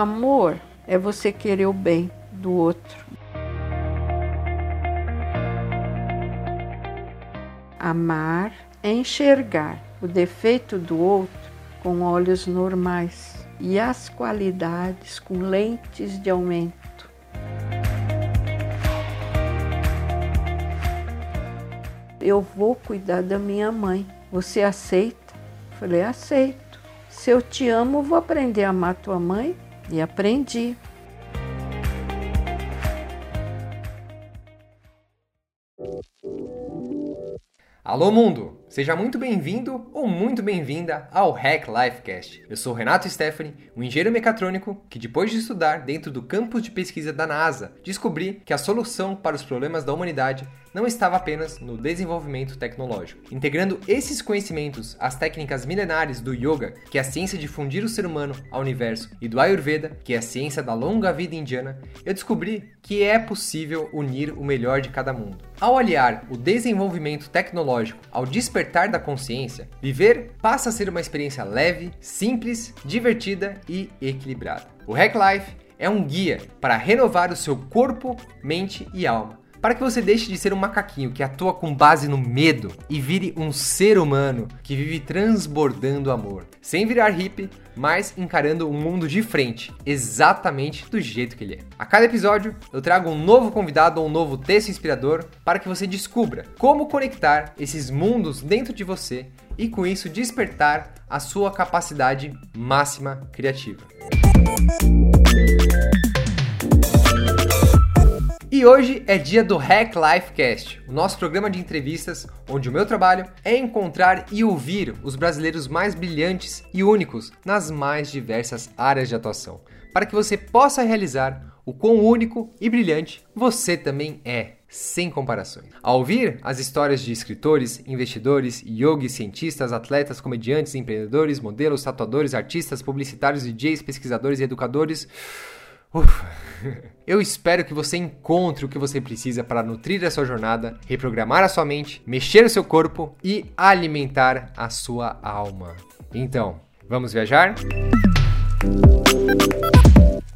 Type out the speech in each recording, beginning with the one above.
amor é você querer o bem do outro. Amar é enxergar o defeito do outro com olhos normais e as qualidades com lentes de aumento. Eu vou cuidar da minha mãe. Você aceita? Falei, aceito. Se eu te amo, vou aprender a amar tua mãe. E aprendi. Alô mundo! Seja muito bem-vindo ou muito bem-vinda ao Hack Lifecast. Eu sou Renato Stephanie, um engenheiro mecatrônico que, depois de estudar dentro do campus de pesquisa da NASA, descobri que a solução para os problemas da humanidade não estava apenas no desenvolvimento tecnológico. Integrando esses conhecimentos às técnicas milenares do yoga, que é a ciência de fundir o ser humano ao universo, e do Ayurveda, que é a ciência da longa vida indiana, eu descobri que é possível unir o melhor de cada mundo. Ao aliar o desenvolvimento tecnológico ao despertar da consciência, viver passa a ser uma experiência leve, simples, divertida e equilibrada. O Hack Life é um guia para renovar o seu corpo, mente e alma para que você deixe de ser um macaquinho que atua com base no medo e vire um ser humano que vive transbordando amor, sem virar hippie, mas encarando o mundo de frente, exatamente do jeito que ele é. A cada episódio, eu trago um novo convidado ou um novo texto inspirador para que você descubra como conectar esses mundos dentro de você e com isso despertar a sua capacidade máxima criativa. E hoje é dia do Hack Life Cast, o nosso programa de entrevistas onde o meu trabalho é encontrar e ouvir os brasileiros mais brilhantes e únicos nas mais diversas áreas de atuação, para que você possa realizar o quão único e brilhante você também é, sem comparações. Ao ouvir as histórias de escritores, investidores, yogis, cientistas, atletas, comediantes, empreendedores, modelos, tatuadores, artistas, publicitários, DJs, pesquisadores e educadores, Ufa. Eu espero que você encontre o que você precisa para nutrir a sua jornada, reprogramar a sua mente, mexer o seu corpo e alimentar a sua alma. Então, vamos viajar?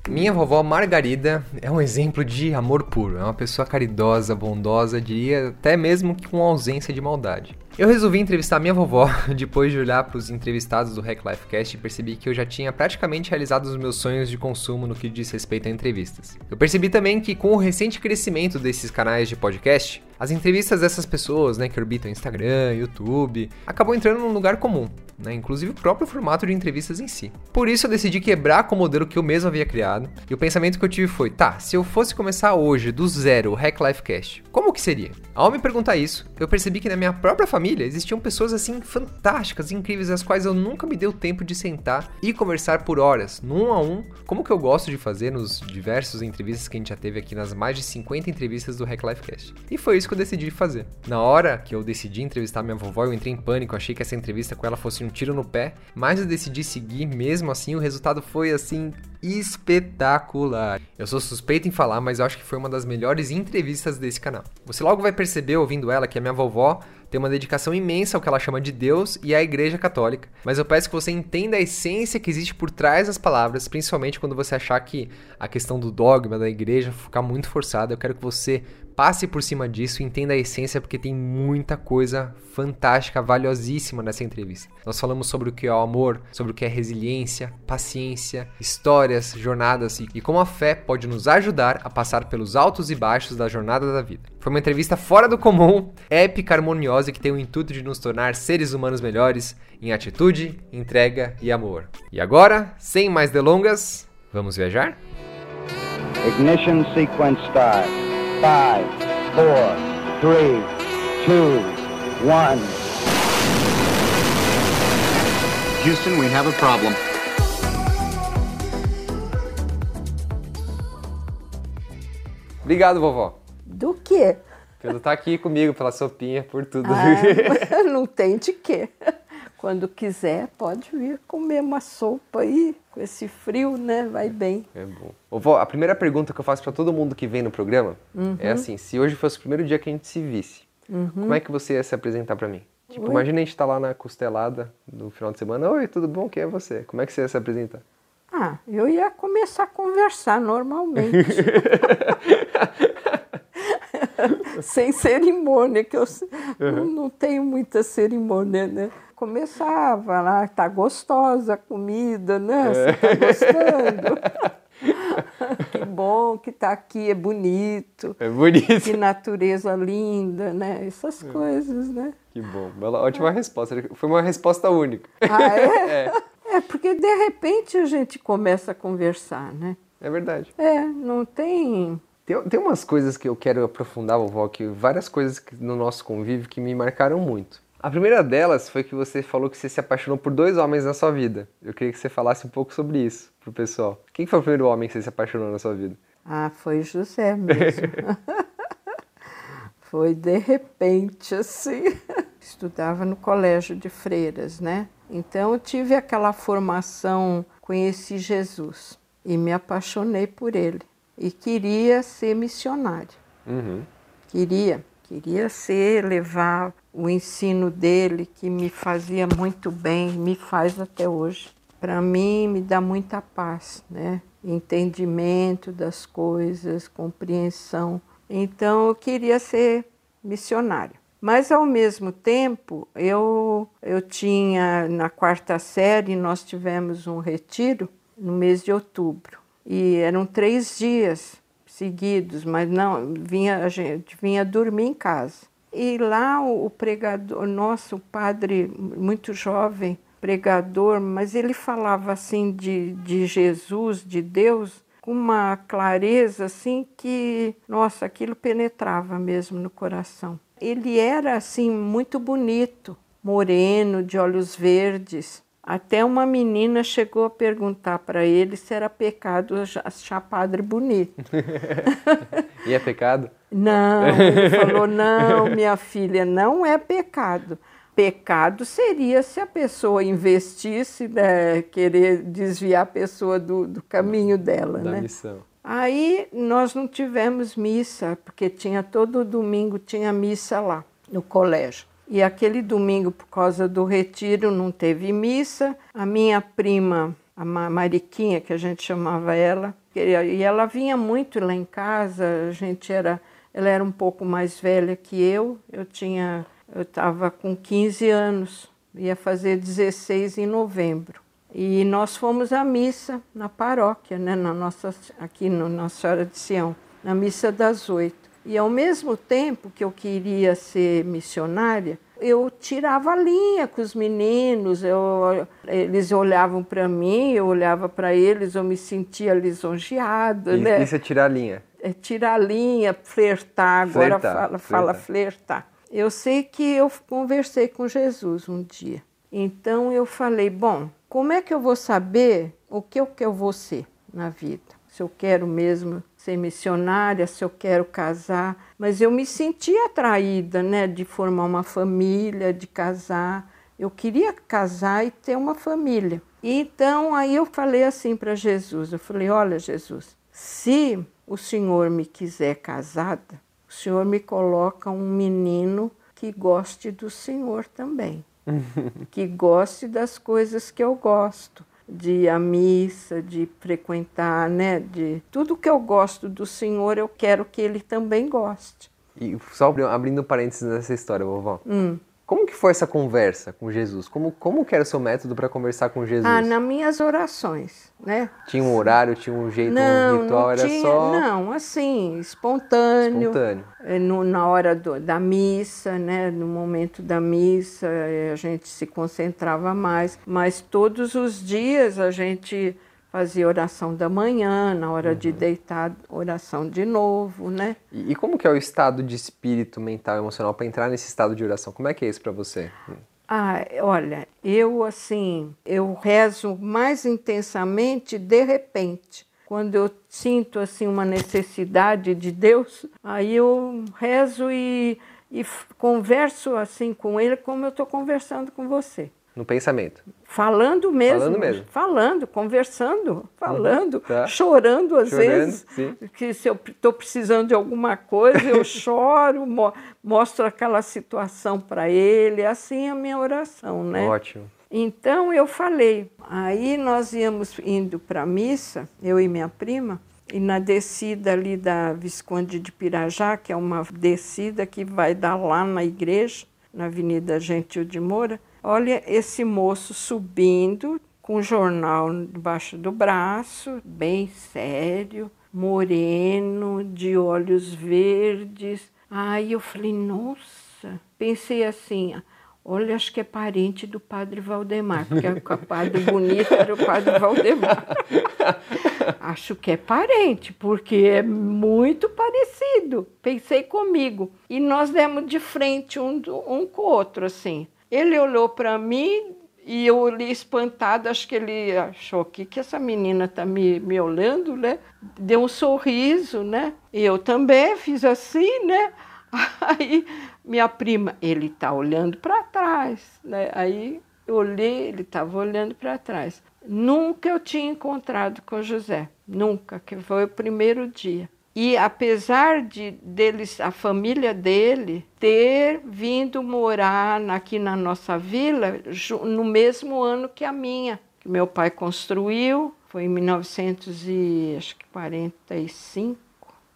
Minha vovó Margarida é um exemplo de amor puro. É uma pessoa caridosa, bondosa, diria até mesmo com ausência de maldade. Eu resolvi entrevistar minha vovó depois de olhar para os entrevistados do Hack Life Cast e percebi que eu já tinha praticamente realizado os meus sonhos de consumo no que diz respeito a entrevistas. Eu percebi também que com o recente crescimento desses canais de podcast, as entrevistas dessas pessoas, né, que orbitam Instagram, YouTube, acabou entrando num lugar comum, né, inclusive o próprio formato de entrevistas em si. Por isso eu decidi quebrar com o modelo que eu mesmo havia criado, e o pensamento que eu tive foi, tá, se eu fosse começar hoje do zero o Hack Life Cast, como que seria? Ao me perguntar isso, eu percebi que na minha própria família existiam pessoas assim fantásticas, incríveis, as quais eu nunca me deu tempo de sentar e conversar por horas, num a um, como que eu gosto de fazer nos diversos entrevistas que a gente já teve aqui nas mais de 50 entrevistas do Hack Life Cast. E foi isso que eu decidi fazer. Na hora que eu decidi entrevistar minha vovó, eu entrei em pânico, achei que essa entrevista com ela fosse um tiro no pé, mas eu decidi seguir mesmo assim, o resultado foi assim espetacular. Eu sou suspeito em falar, mas eu acho que foi uma das melhores entrevistas desse canal. Você logo vai perceber ouvindo ela que a minha vovó tem uma dedicação imensa ao que ela chama de Deus e à Igreja Católica, mas eu peço que você entenda a essência que existe por trás das palavras, principalmente quando você achar que a questão do dogma da igreja ficar muito forçada. Eu quero que você passe por cima disso e entenda a essência, porque tem muita coisa fantástica, valiosíssima nessa entrevista. Nós falamos sobre o que é o amor, sobre o que é resiliência, paciência, histórias, jornadas e como a fé pode nos ajudar a passar pelos altos e baixos da jornada da vida. Foi uma entrevista fora do comum, épica, harmoniosa que tem o intuito de nos tornar seres humanos melhores em atitude, entrega e amor. E agora, sem mais delongas, vamos viajar? Ignition sequence start. 5, 4, 3, 2, 1. Houston, we have a problem. Obrigado, vovó. Do quê? Pelo estar tá aqui comigo, pela sopinha, por tudo. Ah, não tem de quê. Quando quiser, pode vir comer uma sopa aí, com esse frio, né? Vai bem. É bom. Vovó, a primeira pergunta que eu faço para todo mundo que vem no programa é uhum. é assim: se hoje fosse o primeiro dia que a gente se visse, uhum. como é que você ia se apresentar para mim? Tipo, Oi? imagina a gente estar tá lá na costelada no final de semana. Oi, tudo bom? Quem é você? Como é que você ia se apresentar? Ah, eu ia começar a conversar normalmente. Sem cerimônia, que eu uhum. não, não tenho muita cerimônia, né? Começava lá, tá gostosa a comida, né? Você tá é. gostando? que bom que tá aqui, é bonito. É bonito. Que natureza linda, né? Essas é. coisas, né? Que bom. Bela, ótima é. resposta. Foi uma resposta única. Ah, é? é? É, porque de repente a gente começa a conversar, né? É verdade. É, não tem tem, tem umas coisas que eu quero aprofundar, vovó, que várias coisas no nosso convívio que me marcaram muito. A primeira delas foi que você falou que você se apaixonou por dois homens na sua vida. Eu queria que você falasse um pouco sobre isso pro pessoal. Quem foi o primeiro homem que você se apaixonou na sua vida? Ah, foi José mesmo. foi de repente assim. Estudava no colégio de freiras, né? Então eu tive aquela formação, conheci Jesus e me apaixonei por ele e queria ser missionária. Uhum. Queria, queria ser, levar o ensino dele, que me fazia muito bem, me faz até hoje. Para mim, me dá muita paz, né? Entendimento das coisas, compreensão. Então, eu queria ser missionária. Mas, ao mesmo tempo, eu, eu tinha, na quarta série, nós tivemos um retiro no mês de outubro. E eram três dias seguidos, mas não, vinha, a gente vinha dormir em casa. E lá o, pregador, nosso padre, muito jovem, pregador, mas ele falava assim de, de Jesus, de Deus, com uma clareza assim que, nossa, aquilo penetrava mesmo no coração. Ele era assim muito bonito, moreno, de olhos verdes, até uma menina chegou a perguntar para ele se era pecado achar padre bonito. e é pecado? Não, ele falou: não, minha filha, não é pecado. Pecado seria se a pessoa investisse, né, querer desviar a pessoa do, do caminho dela. Da né? missão. Aí nós não tivemos missa, porque tinha todo domingo tinha missa lá no colégio. E aquele domingo, por causa do retiro, não teve missa. A minha prima, a Mariquinha, que a gente chamava ela, e ela vinha muito lá em casa. A gente era, ela era um pouco mais velha que eu. Eu tinha, eu estava com 15 anos, ia fazer 16 em novembro. E nós fomos à missa na paróquia, né, na nossa, aqui no Nossa Senhora de Sião, na missa das oito. E ao mesmo tempo que eu queria ser missionária, eu tirava a linha com os meninos, eu, eles olhavam para mim, eu olhava para eles, eu me sentia lisonjeada. E, né? Isso é tirar a linha? É tirar a linha, flertar, agora flertar, fala, fala flertar. Eu sei que eu conversei com Jesus um dia. Então eu falei, bom, como é que eu vou saber o que eu, que eu vou ser na vida? Se eu quero mesmo ser missionária, se eu quero casar, mas eu me sentia atraída, né, de formar uma família, de casar. Eu queria casar e ter uma família. Então aí eu falei assim para Jesus, eu falei: "Olha, Jesus, se o Senhor me quiser casada, o Senhor me coloca um menino que goste do Senhor também, que goste das coisas que eu gosto de ir à missa, de frequentar, né? De tudo que eu gosto do Senhor, eu quero que Ele também goste. E só abrindo parênteses nessa história, vovó. Hum. Como que foi essa conversa com Jesus? Como, como que era o seu método para conversar com Jesus? Ah, nas minhas orações, né? Tinha um horário, tinha um jeito, não, um ritual, não era tinha, só... Não, assim, espontâneo. Espontâneo. É, no, na hora do, da missa, né? No momento da missa, é, a gente se concentrava mais. Mas todos os dias a gente fazia oração da manhã, na hora uhum. de deitar, oração de novo, né? E, e, como que é o estado de espírito mental, emocional para entrar nesse estado de oração? Como é que é isso para você? Ah, olha, eu assim, eu rezo mais intensamente de repente. Quando eu sinto assim uma necessidade de Deus, aí eu rezo e, e converso assim com Ele como eu estou conversando com você. No pensamento. Falando mesmo. Falando mesmo. Falando, conversando, falando, uhum, tá. chorando às chorando, vezes. Sim. Que se eu estou precisando de alguma coisa, eu choro, mo mostro aquela situação para ele. Assim é a minha oração, né? Ótimo. Então eu falei. Aí nós íamos indo para a missa, eu e minha prima, e na descida ali da Visconde de Pirajá, que é uma descida que vai dar lá na igreja, na Avenida Gentil de Moura, olha esse moço subindo com o jornal debaixo do braço, bem sério, moreno, de olhos verdes. Aí eu falei, nossa, pensei assim, olha, acho que é parente do padre Valdemar, porque o padre bonito era o padre Valdemar. acho que é parente, porque é muito parecido. Pensei comigo. E nós demos de frente um, um com o outro, assim. Ele olhou para mim, e eu olhei espantado, acho que ele achou que, que essa menina está me, me olhando, né? Deu um sorriso, né? E eu também fiz assim, né? Aí minha prima, ele está olhando para trás, né? Aí eu olhei, ele estava olhando para trás. Nunca eu tinha encontrado com José, nunca, que foi o primeiro dia. E apesar de deles, a família dele ter vindo morar aqui na nossa vila no mesmo ano que a minha, que meu pai construiu, foi em 1945.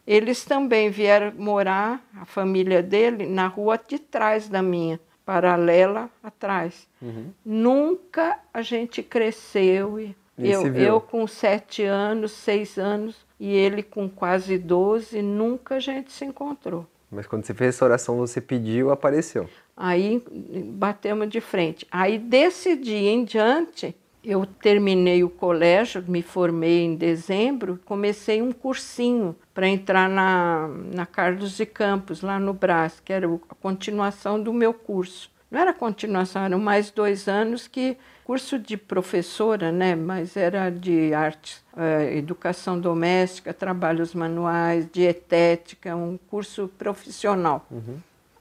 Eles também vieram morar, a família dele, na rua de trás da minha, paralela atrás. Uhum. Nunca a gente cresceu. Eu, eu com sete anos, seis anos, e ele com quase 12, nunca a gente se encontrou. Mas quando você fez essa oração, você pediu, apareceu. Aí batemos de frente. Aí desse dia em diante, eu terminei o colégio, me formei em dezembro, comecei um cursinho para entrar na, na Carlos de Campos, lá no Brás, que era a continuação do meu curso. Não era continuação, eram mais dois anos que curso de professora, né? Mas era de artes, uh, educação doméstica, trabalhos manuais, dietética, um curso profissional. Uhum.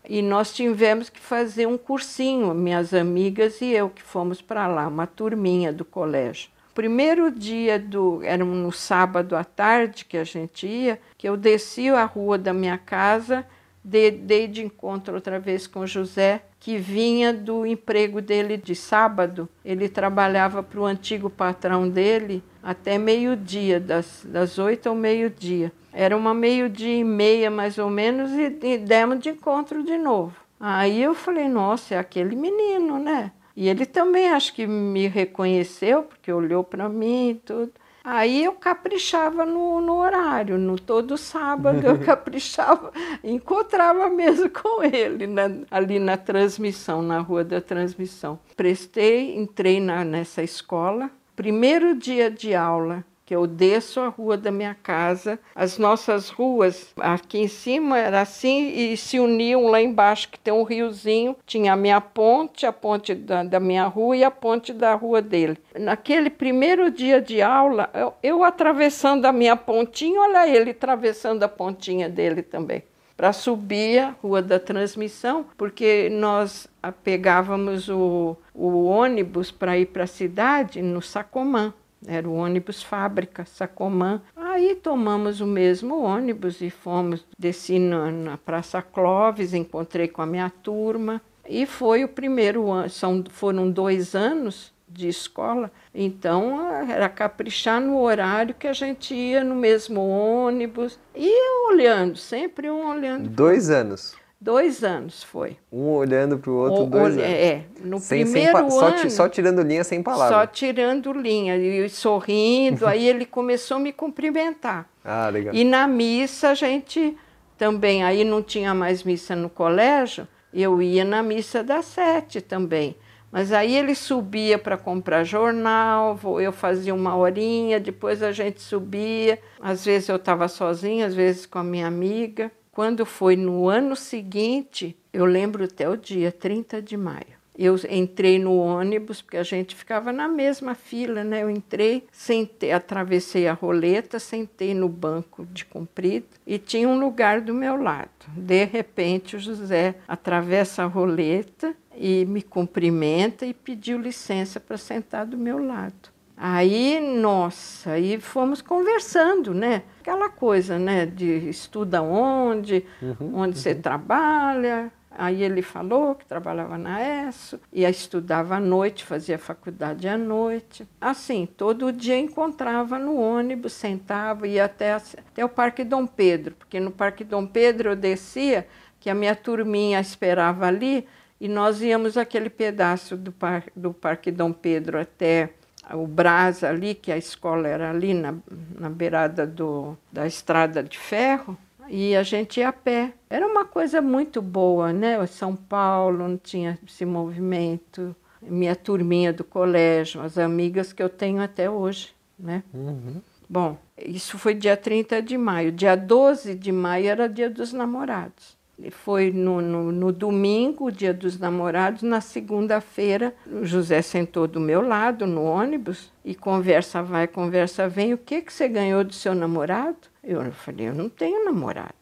E nós tivemos que fazer um cursinho, minhas amigas e eu que fomos para lá, uma turminha do colégio. Primeiro dia do, era no sábado à tarde que a gente ia, que eu desci a rua da minha casa, dei, de encontro outra vez com José que vinha do emprego dele de sábado. Ele trabalhava para o antigo patrão dele até meio-dia, das, das oito ao meio-dia. Era uma meio-dia e meia, mais ou menos, e, e demos de encontro de novo. Aí eu falei, nossa, é aquele menino, né? E ele também acho que me reconheceu, porque olhou para mim e tudo. Aí eu caprichava no, no horário, no todo sábado eu caprichava, encontrava mesmo com ele na, ali na transmissão, na rua da transmissão. Prestei, entrei na, nessa escola, primeiro dia de aula, que eu desço a rua da minha casa. As nossas ruas aqui em cima era assim e se uniam lá embaixo, que tem um riozinho. Tinha a minha ponte, a ponte da, da minha rua e a ponte da rua dele. Naquele primeiro dia de aula, eu, eu atravessando a minha pontinha, olha ele atravessando a pontinha dele também para subir a Rua da Transmissão, porque nós pegávamos o, o ônibus para ir para a cidade no Sacomã. Era o ônibus fábrica, Sacomã. Aí tomamos o mesmo ônibus e fomos, desci na, na Praça Clóvis, encontrei com a minha turma. E foi o primeiro ano, são, foram dois anos de escola, então era caprichar no horário que a gente ia no mesmo ônibus e olhando, sempre um olhando. Dois anos. Dois anos foi. Um olhando para o outro, dois anos. É, no sem, primeiro sem, ano... Só, só, tirando linha sem palavras. Só tirando linha, e sorrindo, aí ele começou a me cumprimentar. Ah, legal. E na missa a gente também, aí não tinha mais missa no colégio, eu ia na missa das sete também. Mas aí ele subia para comprar jornal, eu fazia uma horinha, depois a gente subia. Às vezes eu estava sozinha, às vezes com a minha amiga. Quando foi no ano seguinte, eu lembro até o dia 30 de maio. Eu entrei no ônibus, porque a gente ficava na mesma fila, né? Eu entrei, sentei, atravessei a roleta, sentei no banco de comprido e tinha um lugar do meu lado. De repente, o José atravessa a roleta e me cumprimenta e pediu licença para sentar do meu lado. Aí, nossa, aí fomos conversando, né? Aquela coisa, né? De estuda onde, uhum, onde uhum. você trabalha. Aí ele falou que trabalhava na ESSO, ia estudava à noite, fazia faculdade à noite. Assim, todo dia encontrava no ônibus, sentava, ia até, até o Parque Dom Pedro, porque no Parque Dom Pedro eu descia, que a minha turminha esperava ali, e nós íamos aquele pedaço do, par, do Parque Dom Pedro até o Brás ali, que a escola era ali na, na beirada do, da estrada de ferro, e a gente ia a pé. Era uma coisa muito boa, né? São Paulo não tinha esse movimento. Minha turminha do colégio, as amigas que eu tenho até hoje, né? Uhum. Bom, isso foi dia 30 de maio. Dia 12 de maio era dia dos namorados. Foi no, no, no domingo, dia dos namorados. Na segunda-feira, o José sentou do meu lado no ônibus e conversa vai, conversa vem. O que, que você ganhou do seu namorado? Eu falei, eu não tenho namorado.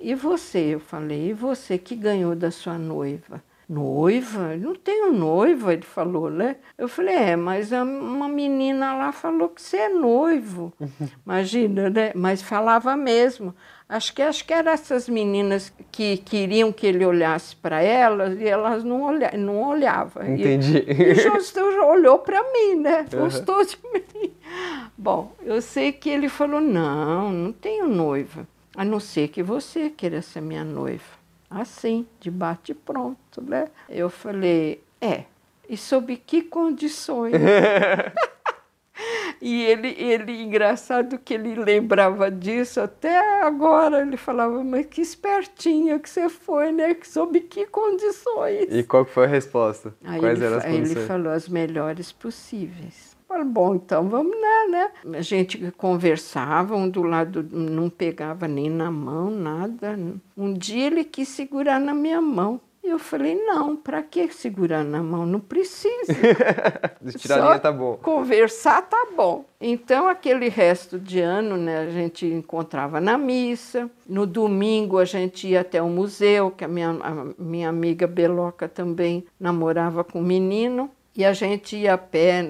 E você? Eu falei, e você que ganhou da sua noiva? Noiva? Não tenho noiva, ele falou, né? Eu falei, é, mas uma menina lá falou que você é noivo. Imagina, né? Mas falava mesmo. Acho que acho que eram essas meninas que queriam que ele olhasse para elas e elas não, olha, não olhavam. Entendi. E, e justo olhou para mim, né? Gostou uhum. de mim. Bom, eu sei que ele falou: não, não tenho noiva, a não ser que você queira ser minha noiva. Assim, de bate pronto, né? Eu falei: é, e sob que condições? E ele, ele, engraçado que ele lembrava disso até agora. Ele falava, mas que espertinha que você foi, né? Sob que condições? E qual foi a resposta? Aí Quais ele, eram as condições? Ele falou as melhores possíveis. Falei, bom, então vamos lá, né? A gente conversava, um do lado não pegava nem na mão, nada. Um dia ele quis segurar na minha mão. E eu falei, não, para que segurar na mão? Não precisa. Tirar tá bom. Conversar tá bom. Então, aquele resto de ano, né, a gente encontrava na missa. No domingo, a gente ia até o museu, que a minha, a minha amiga Beloca também namorava com um menino. E a gente ia a pé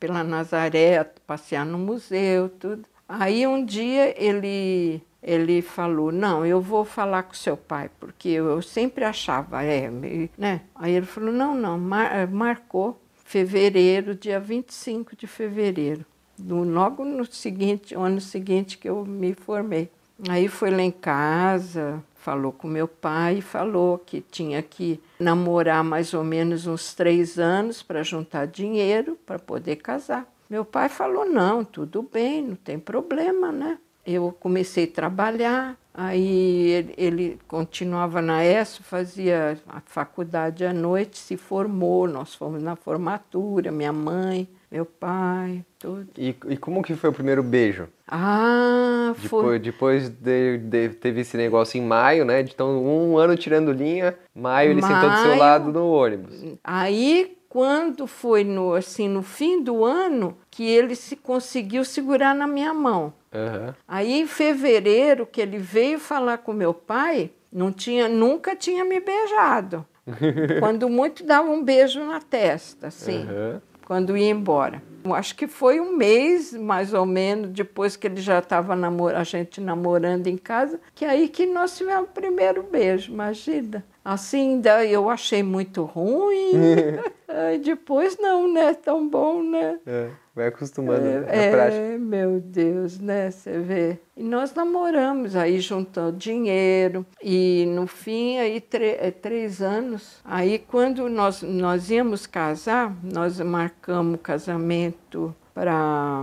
pela Nazaré, passear no museu, tudo. Aí um dia ele ele falou: Não, eu vou falar com seu pai, porque eu sempre achava, é, né? Aí ele falou: Não, não, mar, marcou fevereiro, dia 25 de fevereiro, logo no seguinte, ano seguinte que eu me formei. Aí foi lá em casa, falou com meu pai, falou que tinha que namorar mais ou menos uns três anos para juntar dinheiro para poder casar. Meu pai falou: Não, tudo bem, não tem problema, né? eu comecei a trabalhar, aí ele, ele, continuava na ESO, fazia a faculdade à noite, se formou, nós fomos na formatura, minha mãe, meu pai, tudo. E, e como que foi o primeiro beijo? Ah, foi. Depois, depois de, de, teve esse negócio em maio, né? Então, um ano tirando linha, maio ele maio, sentou do seu lado no ônibus. Aí, quando foi no, assim, no fim do ano, que ele se conseguiu segurar na minha mão. Uhum. Aí em fevereiro que ele veio falar com meu pai, não tinha, nunca tinha me beijado. quando muito dava um beijo na testa, assim, uhum. Quando ia embora. Acho que foi um mês, mais ou menos, depois que ele já estava a gente namorando em casa, que aí que nós tivemos o primeiro beijo, imagina. Assim, eu achei muito ruim. depois não, né? Tão bom, né? É. Vai acostumando é, na é, prática. meu Deus, né? Você vê. E nós namoramos aí juntando dinheiro e no fim aí é, três anos. Aí quando nós nós íamos casar, nós marcamos o casamento para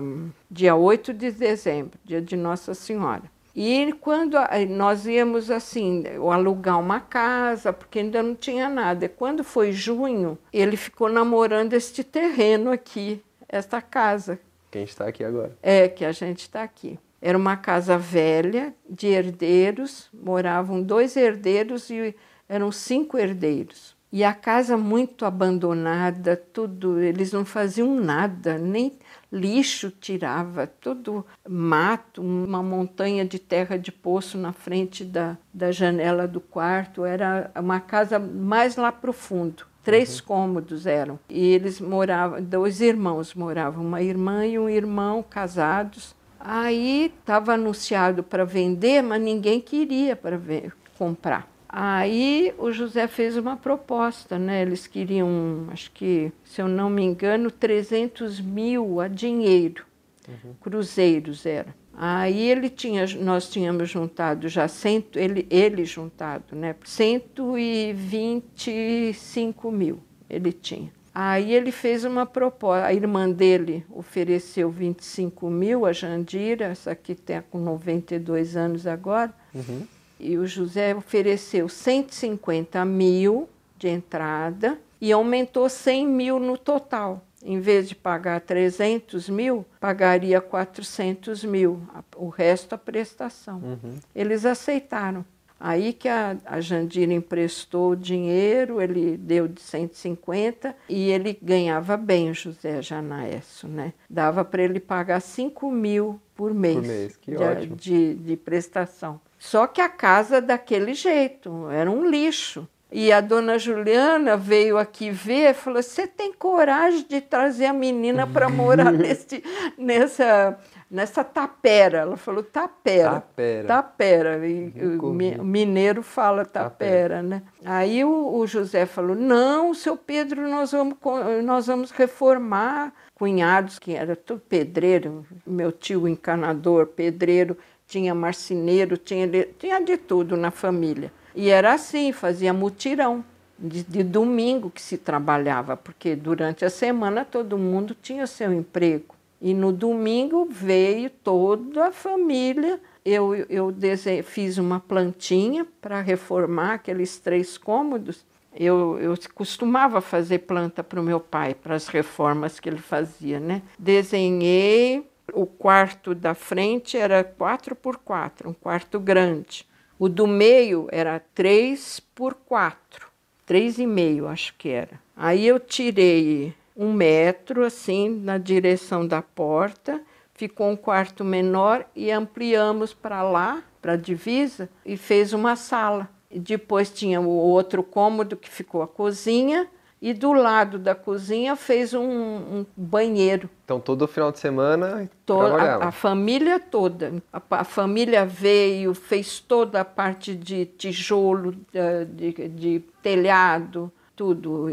dia 8 de dezembro, dia de Nossa Senhora. E quando nós íamos assim, alugar uma casa, porque ainda não tinha nada. E quando foi junho, ele ficou namorando este terreno aqui esta casa. Que a gente está aqui agora. É, que a gente está aqui. Era uma casa velha, de herdeiros, moravam dois herdeiros e eram cinco herdeiros. E a casa muito abandonada, tudo, eles não faziam nada, nem lixo tirava, tudo mato, uma montanha de terra de poço na frente da, da janela do quarto, era uma casa mais lá profundo. Três uhum. cômodos eram. E eles moravam, dois irmãos moravam, uma irmã e um irmão casados. Aí estava anunciado para vender, mas ninguém queria para comprar. Aí o José fez uma proposta, né? Eles queriam, acho que, se eu não me engano, 300 mil a dinheiro, uhum. cruzeiros era. Aí ele tinha, nós tínhamos juntado já cento, ele, ele juntado, né? 125 mil ele tinha. Aí ele fez uma proposta, a irmã dele ofereceu 25 mil, a Jandira, essa aqui está com 92 anos agora, uhum. e o José ofereceu 150 mil de entrada e aumentou 100 mil no total. Em vez de pagar 300 mil, pagaria 400 mil, o resto a prestação. Uhum. Eles aceitaram. Aí que a, a Jandira emprestou o dinheiro, ele deu de 150 e ele ganhava bem, o José Janaesso, né? Dava para ele pagar 5 mil por mês, por mês. De. De, de prestação. Só que a casa daquele jeito, era um lixo. E a dona Juliana veio aqui ver e falou: Você tem coragem de trazer a menina para morar nesse, nessa nessa tapera. Ela falou tapera. Tapera. Tapera. E o mineiro fala tapera, tapera. né? Aí o, o, José falou: não, seu Pedro, nós vamos, nós vamos reformar. Cunhados, que era tudo pedreiro, meu tio encanador, pedreiro, tinha marceneiro, tinha, tinha de tudo na família. E era assim, fazia mutirão. De, de, domingo que se trabalhava, porque durante a semana todo mundo tinha seu emprego. E no domingo veio toda a família. Eu, eu fiz uma plantinha para reformar aqueles três cômodos. Eu, eu costumava fazer planta para o meu pai, para as reformas que ele fazia, né? Desenhei, o quarto da frente era 4 por 4 um quarto grande. O do meio era 3 por 4 3,5 acho que era. Aí eu tirei um metro assim na direção da porta, ficou um quarto menor e ampliamos para lá, para a divisa, e fez uma sala. E depois tinha o outro cômodo que ficou a cozinha, e do lado da cozinha fez um, um banheiro. Então todo final de semana toda a, a, família toda. A, a, família veio, fez toda a parte de tijolo, de, de, de telhado, tudo,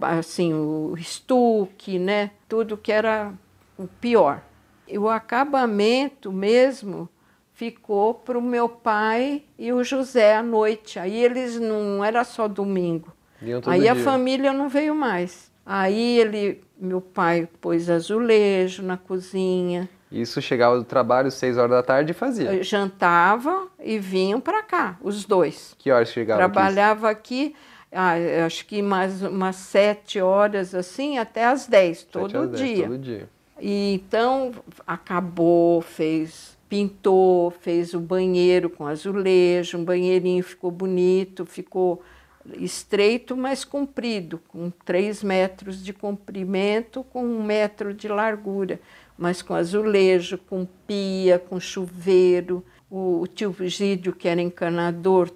assim, o estuque, né? Tudo que era o pior. E o acabamento mesmo ficou para o meu pai e o José à noite. Aí eles não era só domingo. Aí dia. a família não veio mais. Aí ele, meu pai pôs azulejo na cozinha. Isso chegava do trabalho às horas da tarde e fazia. Jantava e vinham para cá, os dois. Que horas chegava? Trabalhava aqui, aqui ah, acho que mais umas sete horas assim, até às dez, todo às dia. Dez, todo dia. E então acabou, fez, pintou, fez o banheiro com azulejo, um banheirinho ficou bonito, ficou estreito, mas comprido, com três metros de comprimento, com um metro de largura, mas com azulejo, com pia, com chuveiro. O, o tio Gídio, que era encanador,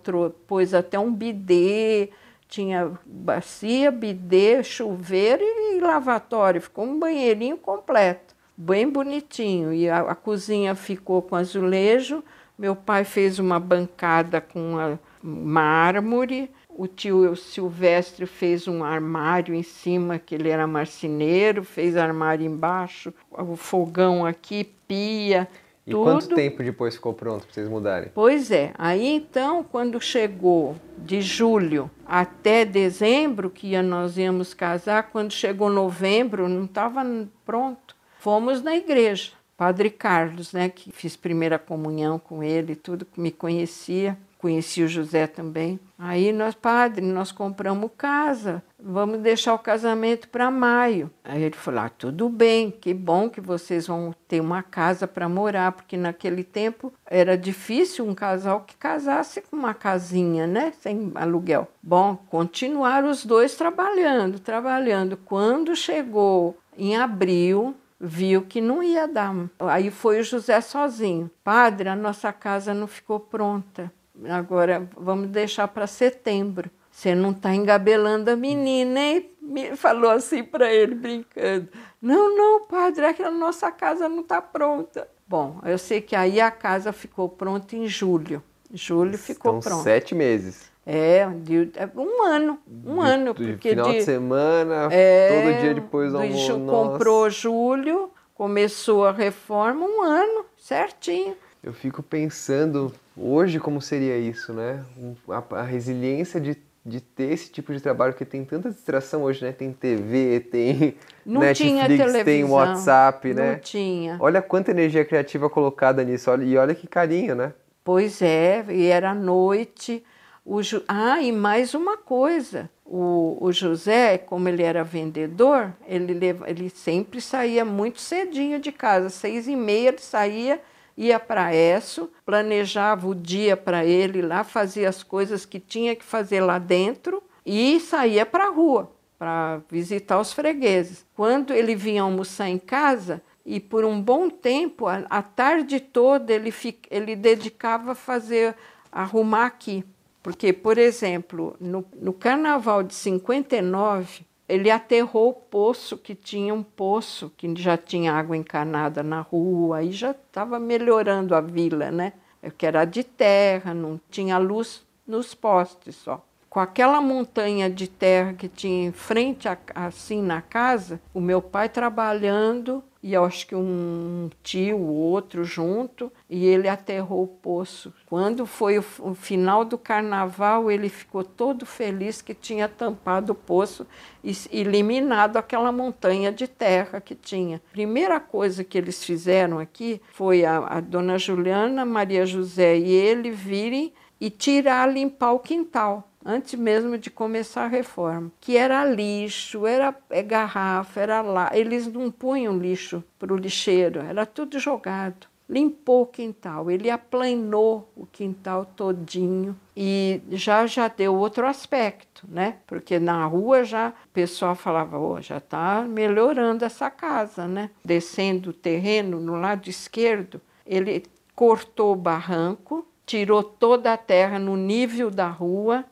pôs até um bidê, tinha bacia, bidê, chuveiro e lavatório. Ficou um banheirinho completo, bem bonitinho. E a, a cozinha ficou com azulejo. Meu pai fez uma bancada com mármore. O tio Silvestre fez um armário em cima, que ele era marceneiro, fez armário embaixo, o fogão aqui, pia. E tudo. quanto tempo depois ficou pronto para vocês mudarem? Pois é. Aí então, quando chegou de julho até dezembro, que nós íamos casar, quando chegou novembro, não estava pronto. Fomos na igreja. Padre Carlos, né, que fiz primeira comunhão com ele, tudo que me conhecia conheci o José também. Aí nós, padre, nós compramos casa, vamos deixar o casamento para maio. Aí ele falou: ah, tudo bem, que bom que vocês vão ter uma casa para morar, porque naquele tempo era difícil um casal que casasse com uma casinha, né, sem aluguel. Bom, continuaram os dois trabalhando, trabalhando. Quando chegou em abril, viu que não ia dar. Aí foi o José sozinho. Padre, a nossa casa não ficou pronta agora vamos deixar para setembro. Você não está engabelando a menina, hein? Me falou assim para ele, brincando. Não, não, padre, é que a nossa casa não está pronta. Bom, eu sei que aí a casa ficou pronta em julho. Julho ficou então, pronta. sete meses. É, de, é, um ano, um De- ano. de porque final de, de, semana, é, todo dia depois do almoço. Ju- comprou julho, começou a reforma, um ano, certinho. Eu fico pensando hoje como seria isso, né? A, a resiliência de, de ter esse tipo de trabalho, porque tem tanta distração hoje, né? Tem TV, tem Não Netflix, tinha tem. WhatsApp, Não né? tinha. Olha quanta energia criativa colocada nisso, olha- e olha que carinho, né? Pois é, e era noite. O Ju... Ah, e mais uma coisa. O, o José, como ele era vendedor, ele, leva... ele sempre saía muito cedinho de casa. Seis e meia ele saía, ia para Esso, planejava o dia para ele lá, fazia as coisas que tinha que fazer lá dentro e saía para a rua para visitar os fregueses. Quando ele vinha almoçar em casa, e por um bom tempo, a, a tarde toda, ele, ele dedicava a fazer, arrumar aqui. Porque, por exemplo, no, no carnaval de 59, ele aterrou o poço, que tinha um poço, que já tinha água encanada na rua, aí já estava melhorando a vila, né? Que era de terra, não tinha luz nos postes só. Com aquela montanha de terra que tinha em frente, a- assim, na casa, o meu pai trabalhando, e eu acho que um tio, outro junto, e ele aterrou o poço. Quando foi o, o final do carnaval, ele ficou todo feliz que tinha tampado o poço e eliminado aquela montanha de terra que tinha. Primeira coisa que eles fizeram aqui foi a, a dona Juliana, Maria José e ele virem e tirar, limpar o quintal, antes mesmo de começar a reforma. Que era lixo, era é, garrafa, era lá. Eles não punham lixo para o lixeiro, era tudo jogado. Limpou o quintal, ele aplanou o quintal todinho e já já deu outro aspecto, né? Porque na rua já o pessoal falava, oh, já está melhorando essa casa, né? Descendo o terreno no lado esquerdo, ele cortou o barranco, tirou toda a terra no nível da rua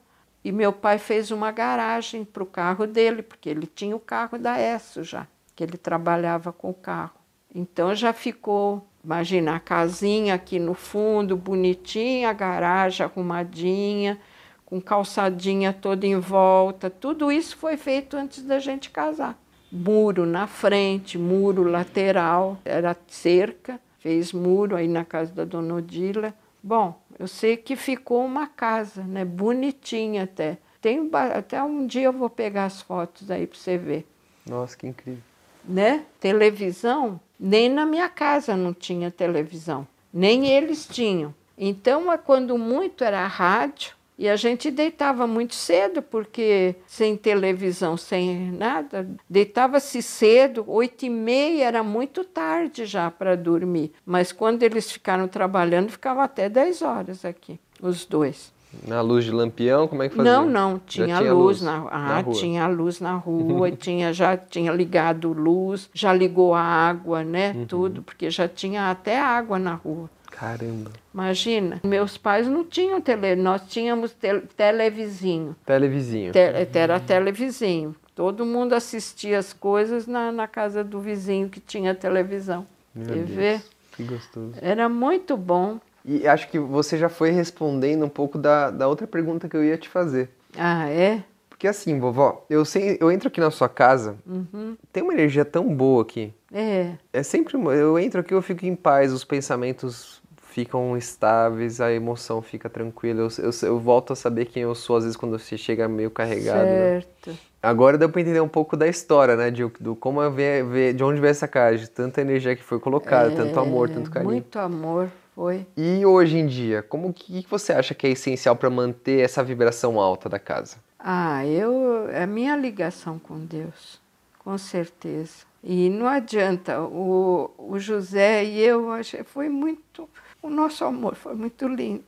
e meu pai fez uma garagem para o carro dele, porque ele tinha o carro da ESSO já, que ele trabalhava com o carro. Então já ficou, imagina, a casinha aqui no fundo, bonitinha, a garagem arrumadinha, com calçadinha toda em volta. Tudo isso foi feito antes da gente casar. Muro na frente, muro lateral, era cerca, fez muro aí na casa da dona Odila. Bom, eu sei que ficou uma casa, né? Bonitinha até. Tem, até um dia eu vou pegar as fotos aí para você ver Nossa, que incrível. né? Televisão, nem na minha casa não tinha televisão, nem eles tinham. Então, é quando muito era rádio, e a gente deitava muito cedo, porque sem televisão, sem nada, deitava-se cedo, oito e meia era muito tarde já para dormir. Mas quando eles ficaram trabalhando, ficava até 10 horas aqui, os dois. Na luz de lampião, como é que fazia? Não, não, tinha, tinha luz, luz na, na ah, rua. tinha luz na rua, tinha já tinha ligado luz, já ligou a água, né, Uhum. tudo, porque já tinha até água na rua. Caramba. Imagina, meus pais não tinham tele, nós tínhamos te, televizinho, Televizinho. te, era televizinho. Todo mundo assistia as coisas na, na casa do vizinho que tinha televisão. Meu TV. Deus, que gostoso. Era muito bom. E acho que você já foi respondendo um pouco da, da outra pergunta que eu ia te fazer. Ah, é? Porque assim, vovó, eu, sei, eu entro aqui na sua casa, Uhum. tem uma energia tão boa aqui. É. É sempre. Eu entro aqui, eu fico em paz, os pensamentos ficam estáveis, a emoção fica tranquila. Eu, eu, eu volto a saber quem eu sou, às vezes, quando você chega meio carregado. né? Certo. Agora deu pra entender um pouco da história, né? De, do como é ver, ver- de onde veio essa casa, de tanta energia que foi colocada, tanto amor, tanto carinho. É, Muito amor, foi. E hoje em dia, como que que você acha que é essencial para manter essa vibração alta da casa? Ah, eu é a minha ligação com Deus, com certeza. E não adianta, o, o José e eu achei, foi muito, o nosso amor foi muito lindo.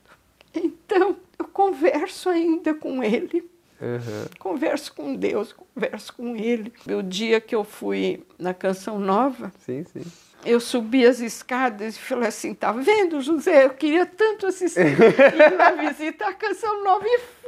Então, eu converso ainda com ele, Aham. converso com Deus, converso com ele. O dia que eu fui na Canção Nova, Sim, sim. Eu subi as escadas e falei assim, tá vendo, José? Eu queria tanto assistir ir na visita à Canção Nova e fui.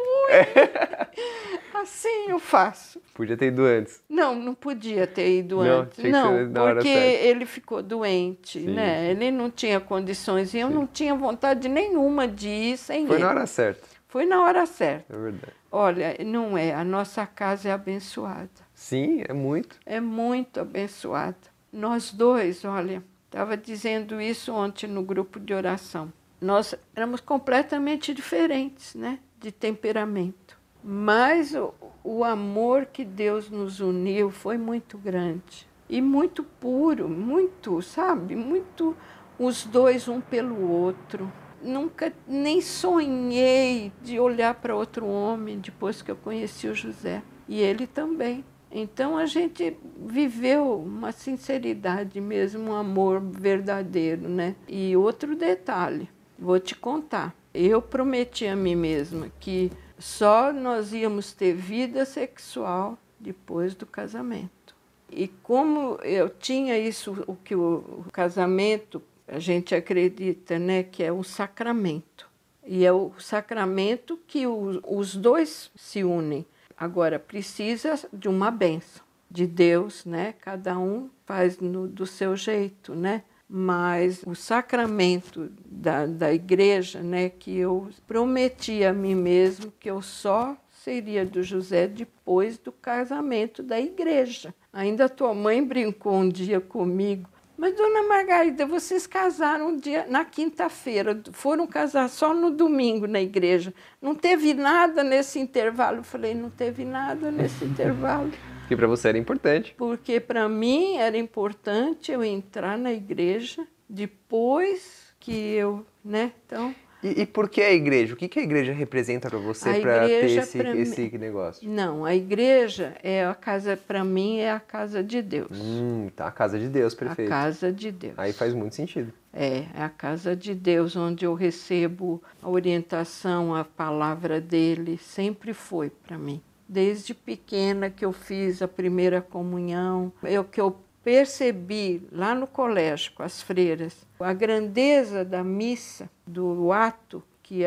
Assim eu faço. Podia ter ido antes. Não, não podia ter ido Não, antes. Não, porque ele ficou doente, Sim, né? Ele não tinha condições e eu não tinha vontade nenhuma de ir sem Foi ele. na hora certa. Foi na hora certa. É verdade. Olha, não é, a nossa casa é abençoada. Sim, é muito. É muito abençoada. Nós dois, olha, estava dizendo isso ontem no grupo de oração. Nós éramos completamente diferentes, né, de temperamento. Mas o, o amor que Deus nos uniu foi muito grande e muito puro, muito, sabe, muito os dois um pelo outro nunca nem sonhei de olhar para outro homem depois que eu conheci o José. E ele também. Então a gente viveu uma sinceridade mesmo, um amor verdadeiro, né? E outro detalhe, vou te contar. Eu prometi a mim mesma que só nós íamos ter vida sexual depois do casamento. E como eu tinha isso, o que o casamento a gente acredita né, que é o sacramento. E é o sacramento que o, os dois se unem. Agora, precisa de uma benção de Deus, né? Cada um faz no, do seu jeito, né? Mas o sacramento da, da igreja, né? Que eu prometi a mim mesmo que eu só seria do José depois do casamento da igreja. Ainda tua mãe brincou um dia comigo mas, dona Margarida, vocês casaram um dia na quinta-feira, foram casar só no domingo na igreja. Não teve nada nesse intervalo? Eu falei, não teve nada nesse intervalo. Porque para você era importante. Porque para mim era importante eu entrar na igreja depois que eu, né? Então, e, e, por que a igreja? O que, que a igreja representa para você para ter esse, esse negócio? Não, a igreja é a casa, para mim, é a casa de Deus. Hum, tá, a casa de Deus, perfeito. A casa de Deus. Aí faz muito sentido. É, é a casa de Deus, onde eu recebo a orientação, a palavra dele, sempre foi para mim. Desde pequena que eu fiz a primeira comunhão, eu que eu percebi lá no colégio com as freiras a grandeza da missa, do ato que,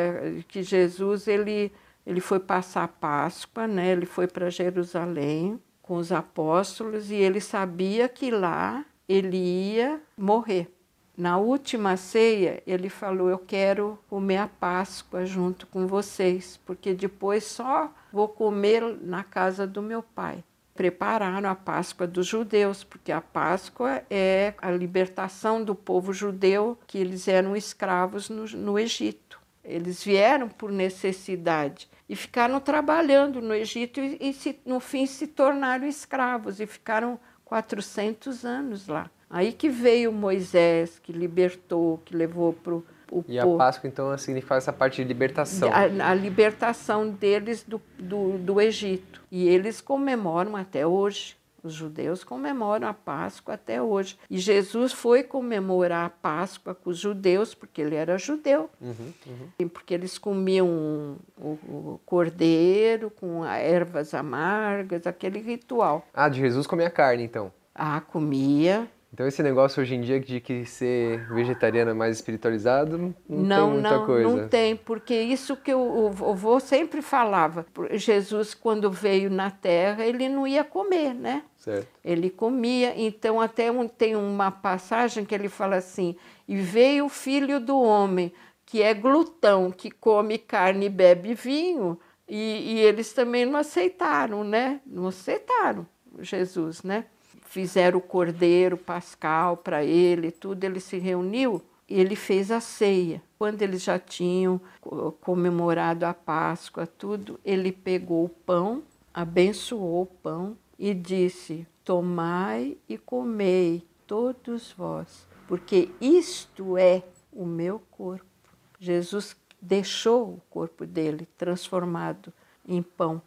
que Jesus ele, ele foi passar a Páscoa, né? ele foi para Jerusalém com os apóstolos e ele sabia que lá ele ia morrer. Na última ceia, ele falou: Eu quero comer a Páscoa junto com vocês, porque depois só vou comer na casa do meu pai prepararam a Páscoa dos judeus, porque a Páscoa é a libertação do povo judeu, que eles eram escravos no, no Egito. Eles vieram por necessidade e ficaram trabalhando no Egito e, e se, no fim se tornaram escravos e ficaram 400 anos lá. Aí que veio Moisés, que libertou, que levou para o o e a Páscoa, então, significa essa parte de libertação. A, a libertação deles do, do, do, Egito. E eles comemoram até hoje. Os judeus comemoram a Páscoa até hoje. E Jesus foi comemorar a Páscoa com os judeus, porque ele era judeu. Uhum, uhum. Porque eles comiam o, o, cordeiro com ervas amargas, aquele ritual. Ah, de Jesus comia carne, então? Ah, comia. Então esse negócio hoje em dia de que ser vegetariano é mais espiritualizado, não, não tem muita não, coisa. Não tem, porque isso que o, o avô sempre falava. Jesus, quando veio na Terra, ele não ia comer, né? Certo. Ele comia. Então até um, tem uma passagem que ele fala assim, e veio o filho do homem, que é glutão, que come carne e bebe vinho, e, e eles também não aceitaram, né? Não aceitaram Jesus, né? Fizeram o cordeiro pascal para ele, tudo, ele se reuniu e ele fez a ceia. Quando eles já tinham comemorado a Páscoa, tudo, ele pegou o pão, abençoou o pão e disse: Tomai e comei, todos vós, porque isto é o meu corpo. Jesus deixou o corpo dele transformado em pão,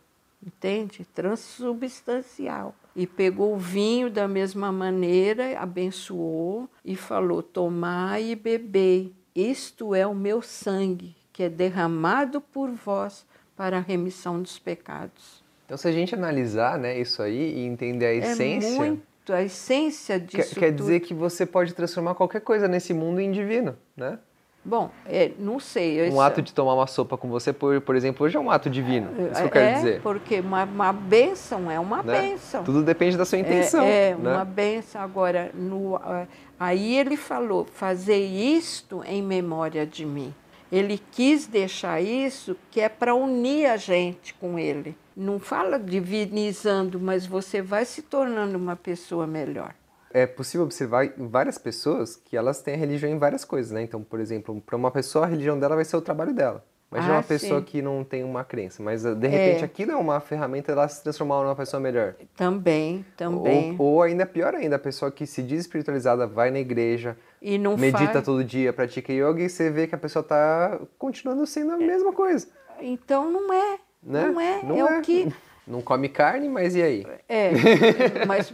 entende? Transubstancial e pegou o vinho da mesma maneira, abençoou e falou: Tomai e bebei, isto é o meu sangue, que é derramado por vós para a remissão dos pecados. Então, se a gente analisar né, isso aí e entender a é essência. É muito a essência disso. Quer, quer dizer que você pode transformar qualquer coisa nesse mundo em divino, né? Bom, é, não sei. Um ato de tomar uma sopa com você, por, por exemplo, hoje é um ato divino. É isso que eu quero é, dizer. porque uma, uma bênção é uma né? bênção. Tudo depende da sua intenção. É, é né? uma bênção. Agora, no, aí ele falou: fazer isto em memória de mim. Ele quis deixar isso que é para unir a gente com ele. Não fala divinizando, mas você vai se tornando uma pessoa melhor. É possível observar em várias pessoas que elas têm a religião em várias coisas, né? Então, por exemplo, para uma pessoa a religião dela vai ser o trabalho dela. Imagina ah, uma pessoa sim. que não tem uma crença, mas de repente é. aquilo é uma ferramenta dela se transformar numa pessoa melhor. Também, também. Ou, ou ainda pior ainda, a pessoa que se diz espiritualizada, vai na igreja, e não medita faz... todo dia, pratica yoga e você vê que a pessoa está continuando sendo a mesma coisa. Então não é. Né? Não é. Não é, é o que. Não come carne, mas e aí? É, mas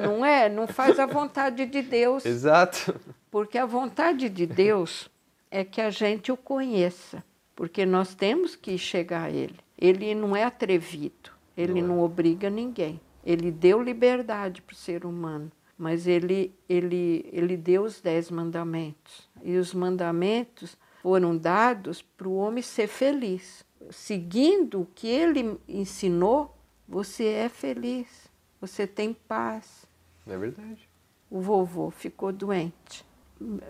não é, não faz a vontade de Deus. Exato. Porque a vontade de Deus é que a gente o conheça porque nós temos que chegar a Ele. Ele não é atrevido, ele não, é. não obriga ninguém. Ele deu liberdade para o ser humano, mas ele, ele, ele deu os dez mandamentos. E os mandamentos foram dados para o homem ser feliz. Seguindo o que ele ensinou, você é feliz, você tem paz. É verdade. O vovô ficou doente.